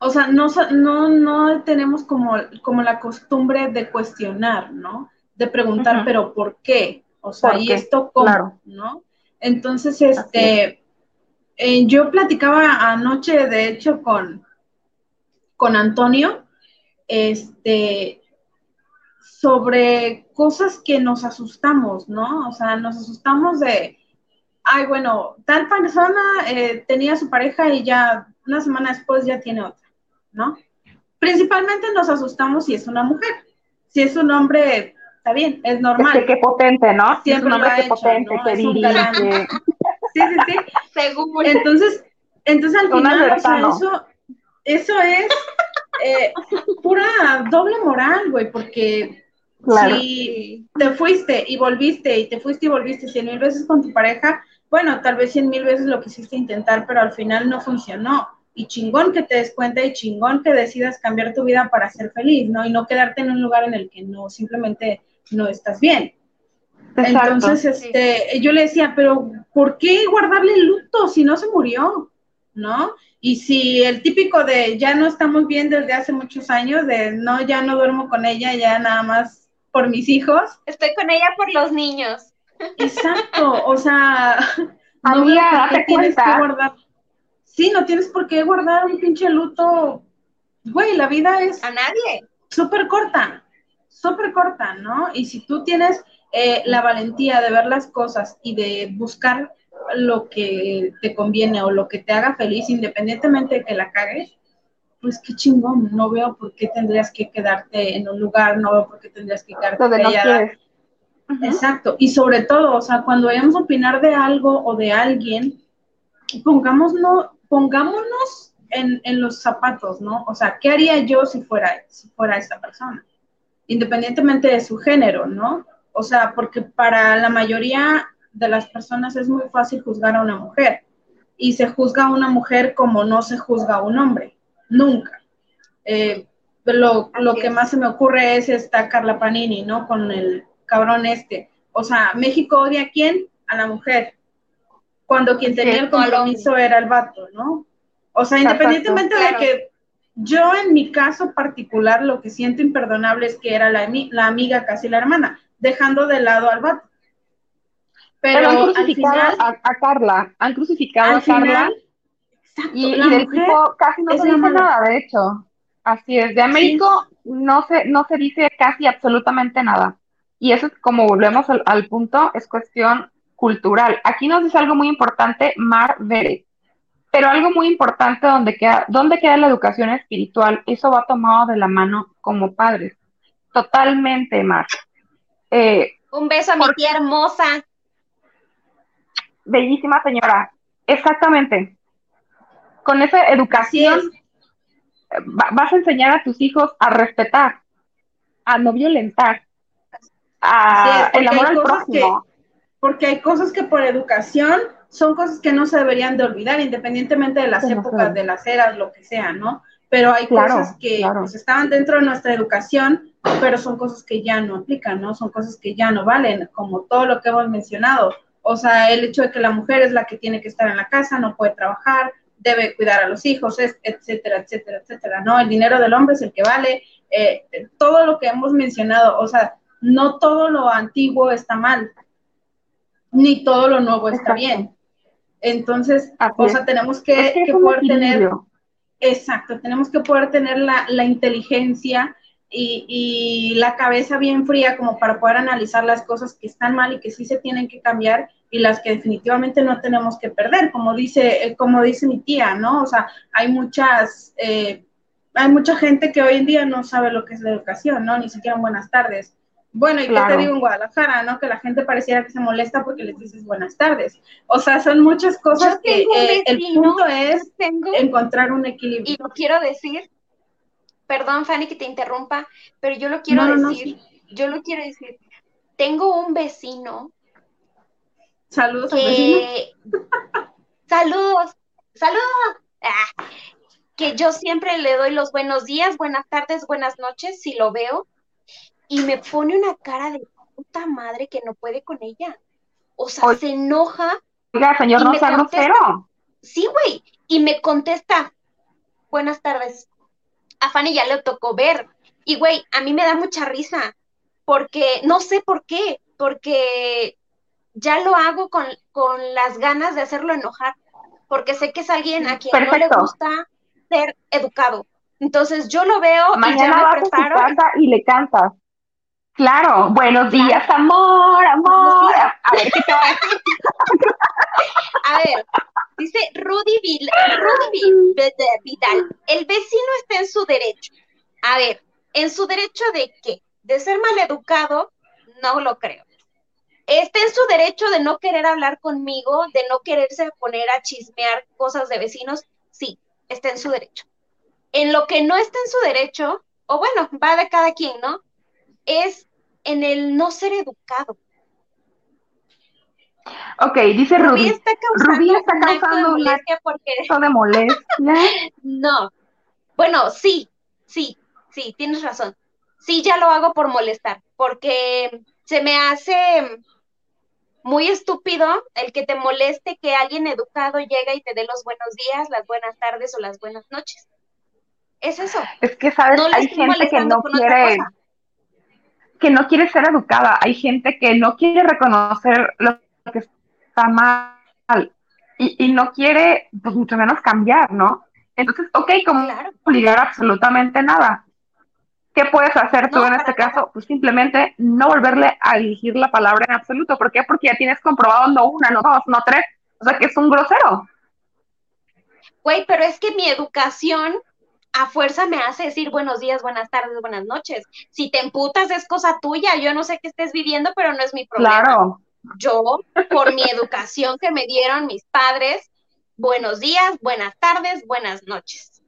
O sea, no, no, no tenemos como, como la costumbre de cuestionar, ¿no? De preguntar, pero ¿por qué? O sea, ¿Por ¿y qué? esto cómo? Claro. ¿No? Entonces, este, eh, yo platicaba anoche, de hecho, con, con Antonio, este, sobre cosas que nos asustamos, ¿no? O sea, nos asustamos de, ay, bueno, tal persona eh, tenía su pareja y ya una semana después ya tiene otra, ¿no? Principalmente nos asustamos si es una mujer. Si es un hombre, está bien, es normal. Este, qué potente, ¿no? Siempre es un hombre que hecho, potente, ¿no? que dirige. Sí, sí, sí. Según. Entonces, entonces al final, o sea, eso, eso es eh, pura doble moral, güey, porque Claro. si te fuiste y volviste y te fuiste y volviste cien mil veces con tu pareja, bueno, tal vez cien mil veces lo quisiste intentar, pero al final no funcionó. Y chingón que te des cuenta y chingón que decidas cambiar tu vida para ser feliz, ¿no? Y no quedarte en un lugar en el que no, simplemente no estás bien. Exacto. Entonces, este, yo le decía, pero ¿por qué guardarle el luto si no se murió? ¿No? Y si el típico de ya no estamos bien desde hace muchos años, de no, ya no duermo con ella, ya nada más por mis hijos. Estoy con ella por los niños. Exacto, o sea, no Amiga, qué tienes cuenta. que guardar. Sí, no tienes por qué guardar un pinche luto. Güey, la vida es A nadie. súper corta, súper corta, ¿no? Y si tú tienes eh, la valentía de ver las cosas y de buscar lo que te conviene o lo que te haga feliz, independientemente de que la cagues, pues qué chingón, no veo por qué tendrías que quedarte en un lugar, no veo por qué tendrías que quedarte Donde no quieres. Exacto, y sobre todo, o sea, cuando vayamos a opinar de algo o de alguien, pongámonos, pongámonos en, en los zapatos, ¿no? O sea, ¿qué haría yo si fuera, si fuera esa persona? Independientemente de su género, ¿no? O sea, porque para la mayoría de las personas es muy fácil juzgar a una mujer y se juzga a una mujer como no se juzga a un hombre, nunca. Eh, lo, lo que más se me ocurre es esta Carla Panini, ¿no? Con el cabrón este. O sea, México odia a quién? A la mujer. Cuando quien tenía el compromiso era el vato, ¿no? O sea, independientemente de que yo en mi caso particular lo que siento imperdonable es que era la, la amiga, casi la hermana, dejando de lado al vato. Pero, Pero han al crucificado final, a, a Carla, han crucificado al a Carla final, exacto, y, del tipo casi no se dice mala. nada, de hecho. Así es, de Américo no se, no se dice casi absolutamente nada. Y eso es como volvemos al, al punto, es cuestión cultural. Aquí nos dice algo muy importante, Mar Vélez. Pero algo muy importante donde queda, ¿dónde queda la educación espiritual? Eso va tomado de la mano como padres. Totalmente, Mar. Eh, Un beso a mi tía hermosa. bellísima señora. Exactamente. Con esa educación va- vas a enseñar a tus hijos a respetar, a no violentar, a el amor al prójimo. Porque hay cosas que por educación son cosas que no se deberían de olvidar, independientemente de las Que no épocas, de las eras, lo que sea, ¿no? Pero hay Claro, cosas que claro. pues, estaban dentro de nuestra educación, pero son cosas que ya no aplican, ¿no? Son cosas que ya no valen, como todo lo que hemos mencionado. O sea, el hecho de que la mujer es la que tiene que estar en la casa, no puede trabajar, debe cuidar a los hijos, etcétera, etcétera, etcétera, ¿no? El dinero del hombre es el que vale, eh, todo lo que hemos mencionado, o sea, no todo lo antiguo está mal, ni todo lo nuevo está Exacto. bien. Entonces, Así o sea, tenemos que, Es que que poder tener. Exacto, tenemos que poder tener la, la inteligencia y, y la cabeza bien fría como para poder analizar las cosas que están mal y que sí se tienen que cambiar y las que definitivamente no tenemos que perder, como dice, eh, como dice mi tía, ¿no? O sea, hay muchas, eh, hay mucha gente que hoy en día no sabe lo que es la educación, ¿no? Ni siquiera buenas tardes. Bueno, y qué te digo en Guadalajara, ¿no? Que la gente pareciera que se molesta porque les dices buenas tardes. O sea, son muchas cosas Yo que eh, el punto es tengo- encontrar un equilibrio. y lo quiero decir, perdón Fanny que te interrumpa, pero yo lo quiero No, no, no, decir, yo lo quiero decir. Tengo un vecino Saludos al vecino. que saludos, saludos, Ah, que yo siempre le doy los buenos días, buenas tardes, buenas noches si lo veo y me pone una cara de puta madre que no puede con ella. O sea, Oye, se enoja Oiga, señor, no sea grosero. Sí, güey. Y me contesta, buenas tardes. A Fanny ya le tocó ver. Y, güey, a mí me da mucha risa. Porque, no sé por qué, porque ya lo hago con, con las ganas de hacerlo enojar. Porque sé que es alguien a quien no le gusta ser educado. Entonces yo lo veo y ya Mañana me vas a su preparo. casa y le cantas. Claro, buenos días, amor, amor. A ver qué te va a decir. A ver, dice Rudy, Vil- Rudy Vidal, el vecino está en su derecho. A ver, ¿en su derecho de qué? ¿De ser maleducado? No lo creo. Está en su derecho de no querer hablar conmigo, de no quererse poner a chismear cosas de vecinos. Sí, está en su derecho. En lo que no está en su derecho, o bueno, va de cada quien, ¿no? Es en el no ser educado. Ok, dice Rubí Rubí. está causando Rubí está un acto de causando un molestia porque de molestia. No. Bueno, sí, sí, sí, tienes razón. Sí, ya lo hago por molestar, porque se me hace muy estúpido el que te moleste que alguien educado llega y te dé los buenos días, las buenas tardes o las buenas noches. Es eso. Es que, ¿sabes? No Hay gente que no quiere. Que no quiere ser educada. Hay gente que no quiere reconocer lo que está mal y, y no quiere, pues mucho menos cambiar, ¿no? Entonces, ok, como obligar absolutamente nada. ¿Qué puedes hacer tú No, en este caso? Pues simplemente no volverle a dirigir la palabra en absoluto. ¿Por qué? Porque ya tienes comprobado no una, no dos, no tres. O sea que es un grosero. Güey, pero es que mi educación a fuerza me hace decir buenos días, buenas tardes, buenas noches. Si te emputas es cosa tuya, yo no sé qué estés viviendo, pero no es mi problema. Claro. Yo, por mi educación que me dieron mis padres, buenos días, buenas tardes, buenas noches.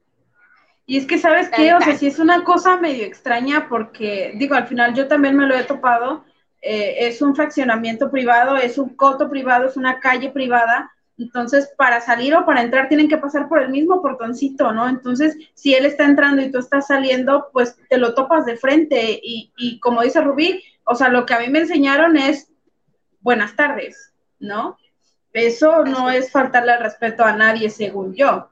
Y es que, ¿sabes qué? O sea, sí es una cosa medio extraña porque, digo, al final yo también me lo he topado. eh, es un fraccionamiento privado, es un coto privado, es una calle privada. Entonces, para salir o para entrar tienen que pasar por el mismo portoncito, ¿no? Entonces, si él está entrando y tú estás saliendo, pues te lo topas de frente. Y, y como dice Rubí, o sea, lo que a mí me enseñaron es buenas tardes, ¿no? Eso no es faltarle al respeto a nadie, según yo.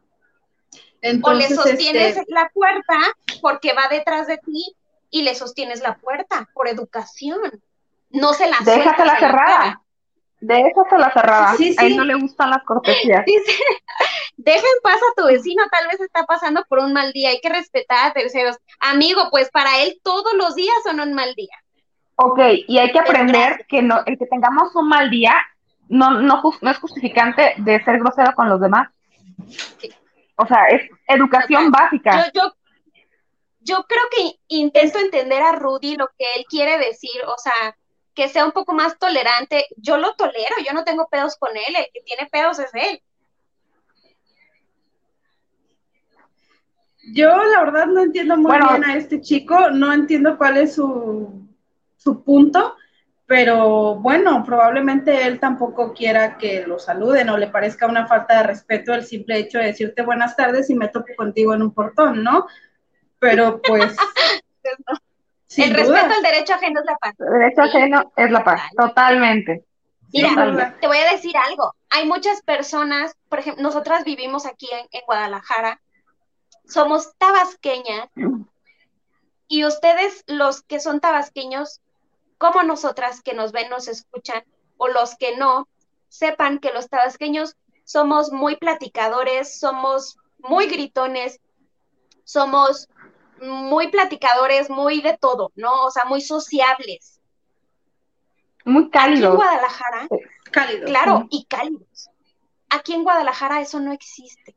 Entonces, o le sostienes este, la puerta porque va detrás de ti y le sostienes la puerta por educación. No se la sueltas Déjasela en la cara. cerrada. Déjasela cerrada. Sí, A él sí. no le gustan las cortesías. Dice, deja en paz a tu vecino, tal vez está pasando por un mal día, hay que respetar a terceros. Amigo, pues para él todos los días son un mal día. Ok, y hay que aprender que no, el que tengamos un mal día no, no, no es justificante de ser grosero con los demás. O sea, es educación básica. Yo, yo, yo creo que intento entender a Rudy lo que él quiere decir, o sea, que sea un poco más tolerante, yo lo tolero, yo no tengo pedos con él, el que tiene pedos es él. Yo la verdad no entiendo muy bien a este chico, no entiendo cuál es su, su punto, pero bueno, probablemente él tampoco quiera que lo saluden o le parezca una falta de respeto el simple hecho de decirte buenas tardes y me toco contigo en un portón, ¿no? Pero pues... el respeto al derecho ajeno es la paz. El derecho ajeno es la paz, totalmente. Mira, te voy a decir algo. Hay muchas personas, por ejemplo, nosotras vivimos aquí en, en Guadalajara, somos tabasqueñas. Y ustedes, los que son tabasqueños, como nosotras que nos ven, nos escuchan, o los que no, sepan que los tabasqueños somos muy platicadores, somos muy gritones, somos muy platicadores, muy de todo, ¿no? O sea, muy sociables. Muy cálidos. Aquí en Guadalajara, cálidos. Claro, y cálidos. Aquí en Guadalajara eso no existe.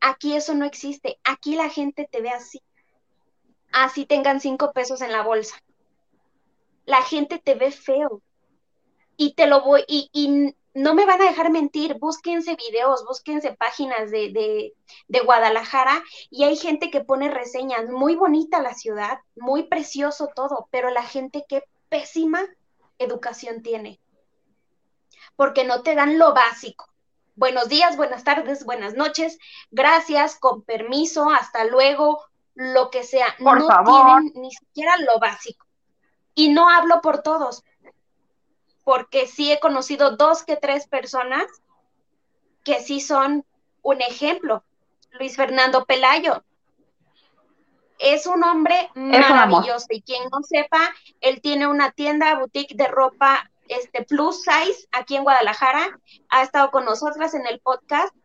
Aquí eso no existe. Aquí la gente te ve así. Así tengan cinco pesos en la bolsa. La gente te ve feo. Y te lo voy, y, y no me van a dejar mentir, búsquense videos, búsquense páginas de, de, de, Guadalajara y hay gente que pone reseñas, muy bonita la ciudad, muy precioso todo, pero la gente qué pésima educación tiene, porque no te dan lo básico. Buenos días, buenas tardes, buenas noches, gracias, con permiso, hasta luego, lo que sea. Por no favor. tienen ni siquiera lo básico. Y no hablo por todos, porque sí he conocido dos que tres personas que sí son un ejemplo. Luis Fernando Pelayo. Es un hombre maravilloso y quien no sepa, él tiene una tienda boutique de ropa este plus size aquí en Guadalajara, ha estado con nosotras en el podcast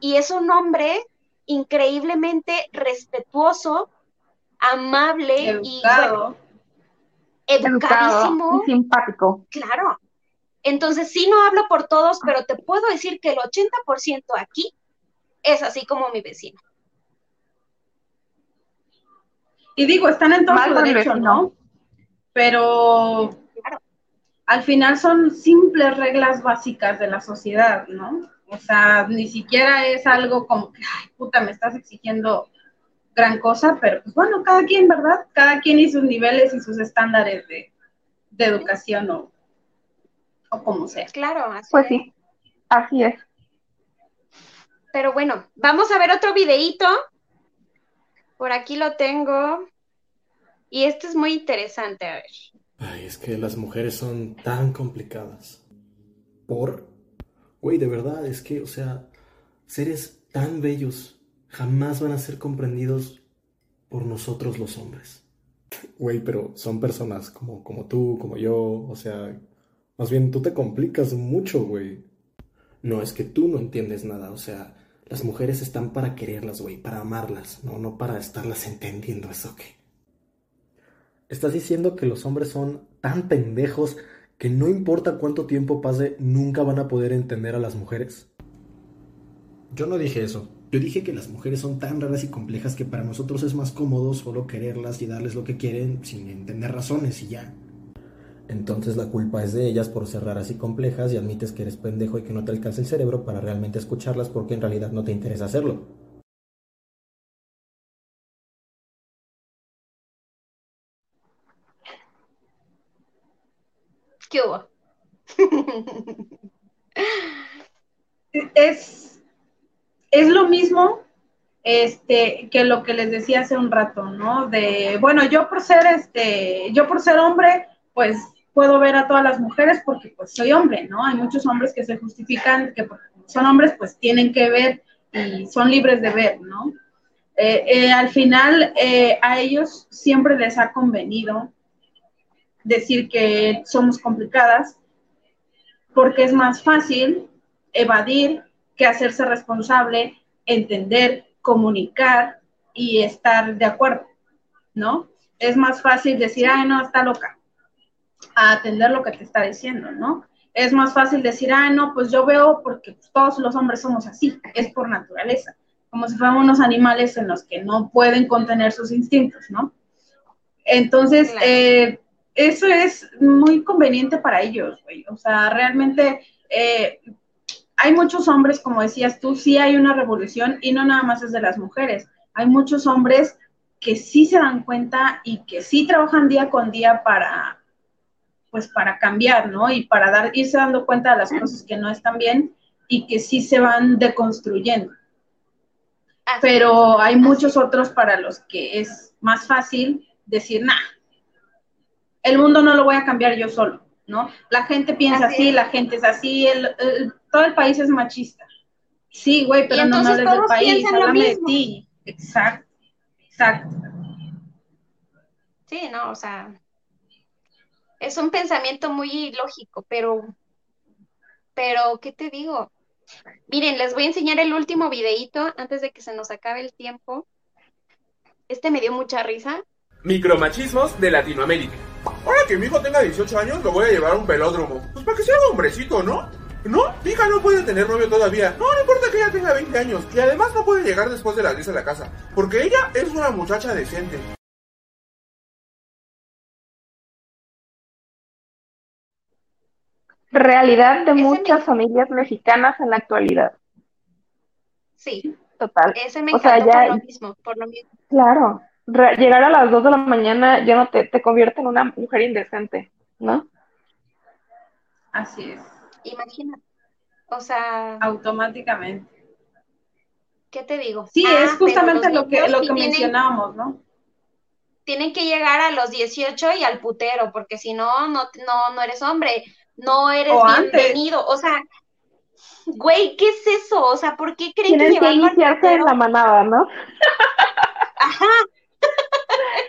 y es un hombre increíblemente respetuoso, amable Educado. y bueno, educadísimo. Y simpático. Claro. Entonces, sí no hablo por todos, pero te puedo decir que el 80% aquí es así como mi vecino. Y digo, están en todo su derecho, vecino. ¿no? Pero al final son simples reglas básicas de la sociedad, ¿no? O sea, ni siquiera es algo como que, ay, puta, me estás exigiendo gran cosa, pero pues bueno, cada quien, ¿verdad? Cada quien y sus niveles y sus estándares de, de educación o, o como sea. Claro, así Pues es. sí, así es. Pero bueno, vamos a ver otro videíto. Por aquí lo tengo. Y este es muy interesante, a ver. Ay, es que las mujeres son tan complicadas. ¿Por? Güey, de verdad, es que, o sea, seres tan bellos jamás van a ser comprendidos por nosotros los hombres. Güey, pero son personas como, como tú, como yo, o sea, más bien tú te complicas mucho, güey. No, es que tú no entiendes nada, o sea, las mujeres están para quererlas, güey, para amarlas, no, no para estarlas entendiendo, ¿eso qué? ¿Estás diciendo que los hombres son tan pendejos que no importa cuánto tiempo pase, nunca van a poder entender a las mujeres? Yo no dije eso. Yo dije que las mujeres son tan raras y complejas que para nosotros es más cómodo solo quererlas y darles lo que quieren sin entender razones y ya. Entonces la culpa es de ellas por ser raras y complejas y admites que eres pendejo y que no te alcanza el cerebro para realmente escucharlas porque en realidad no te interesa hacerlo. ¿Qué hubo? es, es lo mismo este, que lo que les decía hace un rato, ¿no? De, bueno, yo por ser este, yo por ser hombre, pues puedo ver a todas las mujeres porque pues soy hombre, ¿no? Hay muchos hombres que se justifican que son hombres pues tienen que ver y son libres de ver, ¿no? Eh, eh, al final eh, a ellos siempre les ha convenido decir que somos complicadas porque es más fácil evadir que hacerse responsable, entender, comunicar y estar de acuerdo, ¿no? Es más fácil decir, ay, no, está loca, a atender lo que te está diciendo, ¿no? Es más fácil decir, ay, no, pues yo veo porque pues, todos los hombres somos así, es por naturaleza, como si fuéramos unos animales en los que no pueden contener sus instintos, ¿no? Entonces, Claro. eh, eso es muy conveniente para ellos, güey. O sea, realmente eh, hay muchos hombres, como decías tú, sí hay una revolución y no nada más es de las mujeres. Hay muchos hombres que sí se dan cuenta y que sí trabajan día con día para, pues para cambiar, ¿no? Y para dar, irse dando cuenta de las cosas que no están bien y que sí se van deconstruyendo. Pero hay muchos otros para los que es más fácil decir, nah, el mundo no lo voy a cambiar yo solo, ¿no? La gente piensa así, la gente es así, el, todo el país es machista. Sí, güey, pero no me hables del país, háblame de ti. Exacto, exacto. Sí, no, o sea, es un pensamiento muy lógico, pero, pero, ¿qué te digo? Miren, les voy a enseñar el último videíto antes de que se nos acabe el tiempo. Este me dio mucha risa. Micromachismos de Latinoamérica. Ahora que mi hijo tenga 18 años, lo voy a llevar a un pelódromo. Pues para que sea un hombrecito, ¿no? No, mi hija no puede tener novio todavía. No, no importa que ella tenga 20 años. Y además no puede llegar después de las 10 a la casa. Porque ella es una muchacha decente. Realidad de muchas familias mexicanas en la actualidad. Sí. Total. Ese me o sea, ya, por lo mismo, por lo mismo. Claro. Re- llegar a las 2 de la mañana ya no te, te convierte en una mujer indecente, ¿no? Así es. Imagina. O sea, Automáticamente. ¿qué te digo? Sí, Ah, es justamente pero los lo que, lo que tienen- mencionábamos, ¿no? Tienen que llegar a los 18 y al putero, porque si no, no, no, no eres hombre, no eres O antes. bienvenido. O sea, güey, ¿qué es eso? O sea, ¿por qué creen que que llevarlo al iniciarse en la manada, ¿no? Ajá.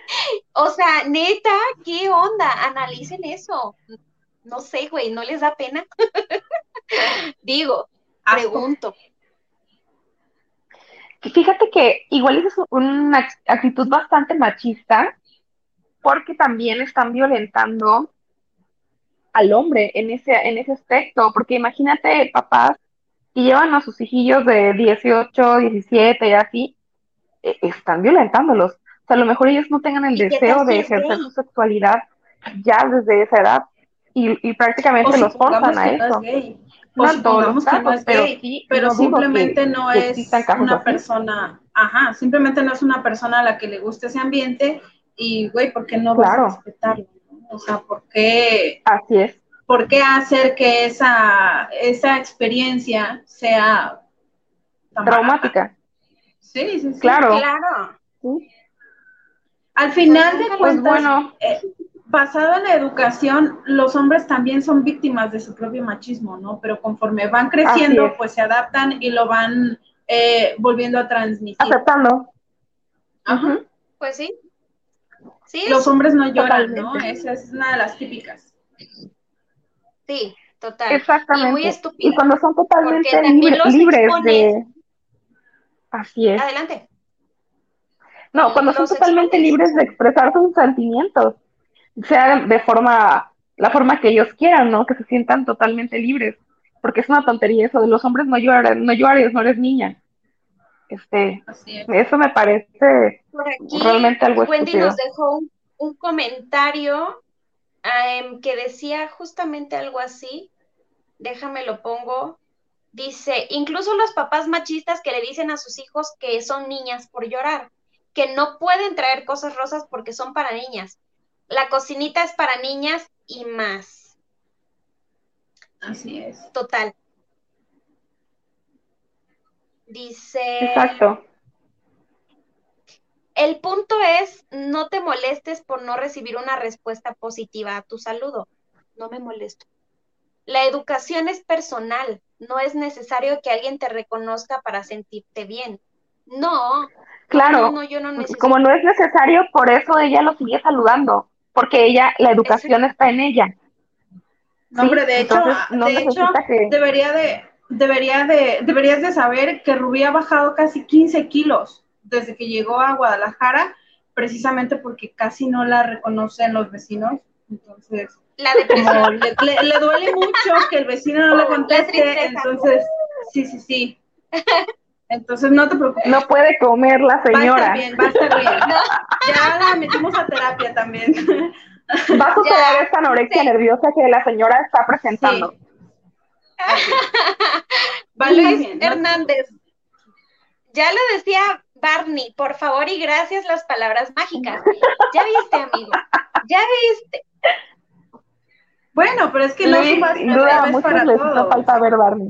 O sea, neta, ¿qué onda? Analicen eso. No sé, güey, ¿no les da pena? Digo, pregunto. Fíjate que igual es una actitud bastante machista, porque también están violentando al hombre en ese, en ese aspecto, porque imagínate papás que llevan a sus hijillos de 18, 17 y así, eh, están violentándolos. O sea, a lo mejor ellos no tengan el ¿Y qué deseo de ejercer su sexualidad ya desde esa edad y, y prácticamente O los forzan a no eso. es gay. No O en todos los que no pero gay, sí, pero no que- simplemente no es una así. persona, ajá, simplemente no es una persona a la que le guste ese ambiente y, güey, ¿por qué no vas Claro. a respetarlo? no? O sea, ¿por qué, Así es. ¿por qué hacer que esa, esa experiencia sea? Traumática. Sí, sí, sí. Claro. Claro. Sí. Al final de Pues cuentas, bueno. eh, basado en la educación, los hombres también son víctimas de su propio machismo, ¿no? Pero conforme van creciendo, pues se adaptan y lo van eh, volviendo a transmitir. Aceptando. Ajá. Pues sí. Sí, Los es- hombres no lloran, ¿no? Esa es una de las típicas. sí, total. Exactamente. Y muy estúpida. Y cuando son totalmente libre- libres expones- de... Así es. Adelante. No, cuando son totalmente expones. libres de expresar sus sentimientos, sea de forma, la forma que ellos quieran, ¿no? Que se sientan totalmente libres, porque es una tontería eso de los hombres no lloran, no llores, no eres niña. Este, es. eso me parece Por aquí, realmente algo Wendy estúpido. nos dejó un, un comentario em, que decía justamente algo así. Déjame lo pongo. Dice, incluso los papás machistas que le dicen a sus hijos que son niñas por llorar, que no pueden traer cosas rosas porque son para niñas. La cocinita es para niñas y más. Así es. Total. Dice, Exacto. El punto es, no te molestes por no recibir una respuesta positiva a tu saludo. No me molesto. La educación es personal. No es necesario que alguien te reconozca para sentirte bien. No. Claro, No, no, yo no necesito. como no es necesario, por eso ella lo sigue saludando, porque ella, la educación está en ella. No, Sí, hombre, de hecho, entonces no de hecho que- debería de, debería de, deberías de saber que Rubí ha bajado casi 15 kilos desde que llegó a Guadalajara, precisamente porque casi no la reconocen los vecinos. Entonces, La como depresión. le, le- le duele mucho que el vecino no le La conteste, entonces, sí, sí, sí. Entonces, no te preocupes. No puede comer la Va a estar señora. bien, va a estar bien. Ya la metimos a terapia también. Va a superar Ya, esta anorexia nerviosa que la señora está presentando. Luis bien, ¿no? Hernández. Ya lo decía Barney, por favor y gracias las palabras mágicas. Ya viste, amigo. Ya viste. Bueno, pero es que no Luis, sin duda a vez muchos para les hizo todos. falta ver Barney.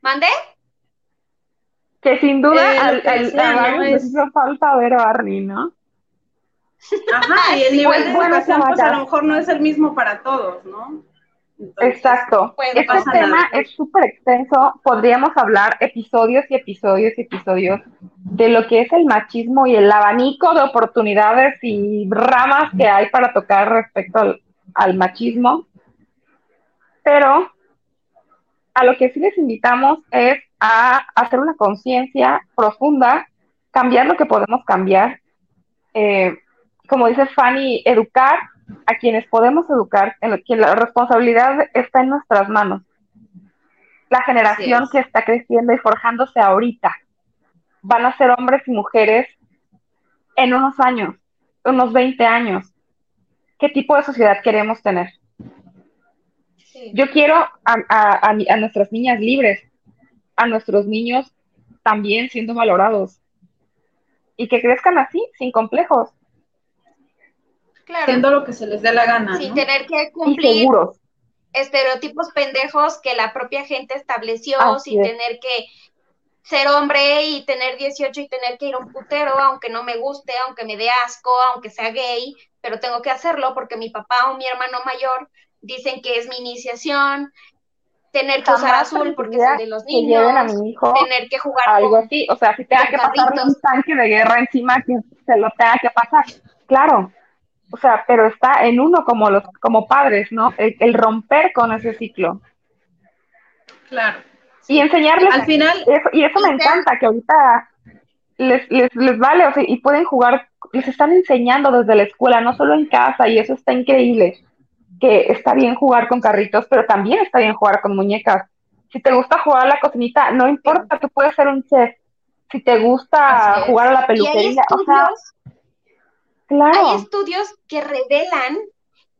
¿Mandé? Que sin duda Eh, al, al- a hizo falta ver Barney, ¿no? Ajá, y el nivel de bueno, educación, pues a lo mejor no es el mismo para todos, ¿no? Entonces, Exacto. Pues, este tema nada. es súper extenso. Podríamos hablar episodios y episodios y episodios de lo que es el machismo y el abanico de oportunidades y ramas que hay para tocar respecto al, al machismo. Pero a lo que sí les invitamos es a hacer una conciencia profunda, cambiar lo que podemos cambiar. Eh, como dice Fanny, educar a quienes podemos educar, en lo que la responsabilidad está en nuestras manos. La generación que está creciendo y forjándose ahorita van a ser hombres y mujeres en unos años, unos 20 años. ¿Qué tipo de sociedad queremos tener? Yo quiero a, a- a mi- a nuestras niñas libres, a nuestros niños también siendo valorados y que crezcan así, sin complejos Claro. Haciendo lo que se les dé la gana, Sin ¿no? tener que cumplir seguros. estereotipos pendejos que la propia gente estableció, Así sin es. tener que ser hombre y tener 18 y tener que ir a un putero, aunque no me guste, aunque me dé asco, aunque sea gay, pero tengo que hacerlo porque mi papá o mi hermano mayor dicen que es mi iniciación, tener que usar azul porque es el de los que lleven a niños, mi hijo tener que jugar algo con- así, o sea, si tenga que carritos. un tanque de guerra encima, que se lo tenga que pasar, claro, o sea, pero está en uno como los, como padres, ¿no? El, el romper con ese ciclo Claro. y enseñarles, Al final, eso, y eso me encanta, que ahorita les, les, les vale, o sea, y pueden jugar, les están enseñando desde la escuela, no solo en casa, y eso está increíble, que está bien jugar con carritos, pero también está bien jugar con muñecas. Si te gusta jugar a la cocinita, no importa, tú puedes ser un chef. Si te gusta jugar a la peluquería, o sea, claro. Hay estudios que revelan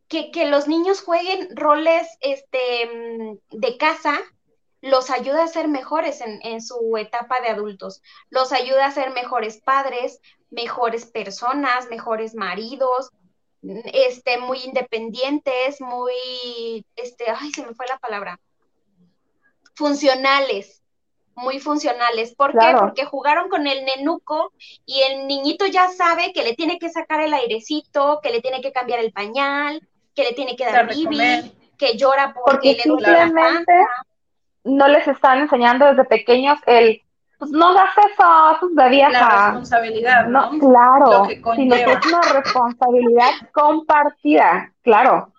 que, que los niños jueguen roles este, de casa los ayuda a ser mejores en, en su etapa de adultos, los ayuda a ser mejores padres, mejores personas, mejores maridos, este, muy independientes, muy, este, ay, se me fue la palabra, funcionales, muy funcionales. ¿Por qué? Porque jugaron con el nenuco y el niñito ya sabe que le tiene que sacar el airecito, que le tiene que cambiar el pañal, que le tiene que dar bibi, que llora porque, porque le duele la simplemente panza. no les están enseñando desde pequeños el, pues no hagas eso, eso es de La vieja. responsabilidad, ¿no? No, claro, Lo que sino que es una responsabilidad compartida, claro,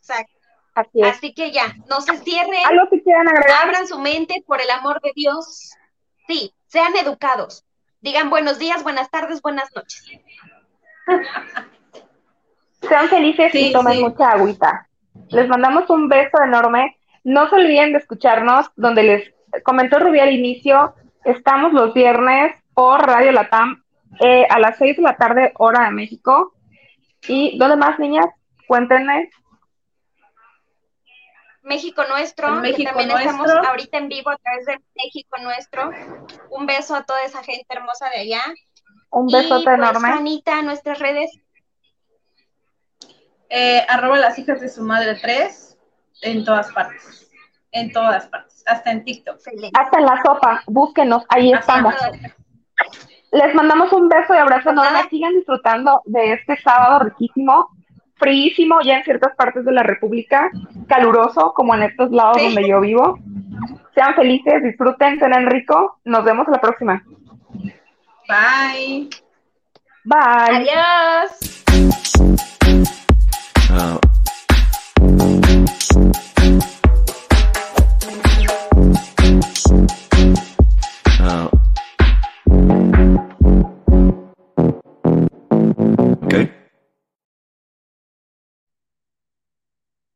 Exacto. así es. Así que ya, no se cierren, ¿Algo que quieran agregar? abran su mente por el amor de Dios. Sí, sean educados. Digan buenos días, buenas tardes, buenas noches. Sean felices Sí, y tomen sí. mucha agüita. Les mandamos un beso enorme. No se olviden de escucharnos, donde les comentó Rubí al inicio, estamos los viernes por Radio Latam eh, a las 6 de la tarde, hora de México. ¿Y dónde más, niñas? Cuéntenme. México Nuestro, México que también estamos Nuestro. ahorita en vivo a través de México Nuestro. Un beso a toda esa gente hermosa de allá. Un y besote pues, enorme. Juanita, nuestras redes. Eh, arroba las hijas de su madre 3 en todas partes. En todas partes hasta en TikTok. Hasta en la sopa, búsquenos, ahí estamos. Les mandamos un beso y abrazo enorme. Sigan disfrutando de este sábado riquísimo, fríísimo ya en ciertas partes de la República, caluroso como en estos lados donde yo vivo. Sean felices, disfruten, cenen rico. Nos vemos la próxima. Bye. Bye. Adiós. Ah.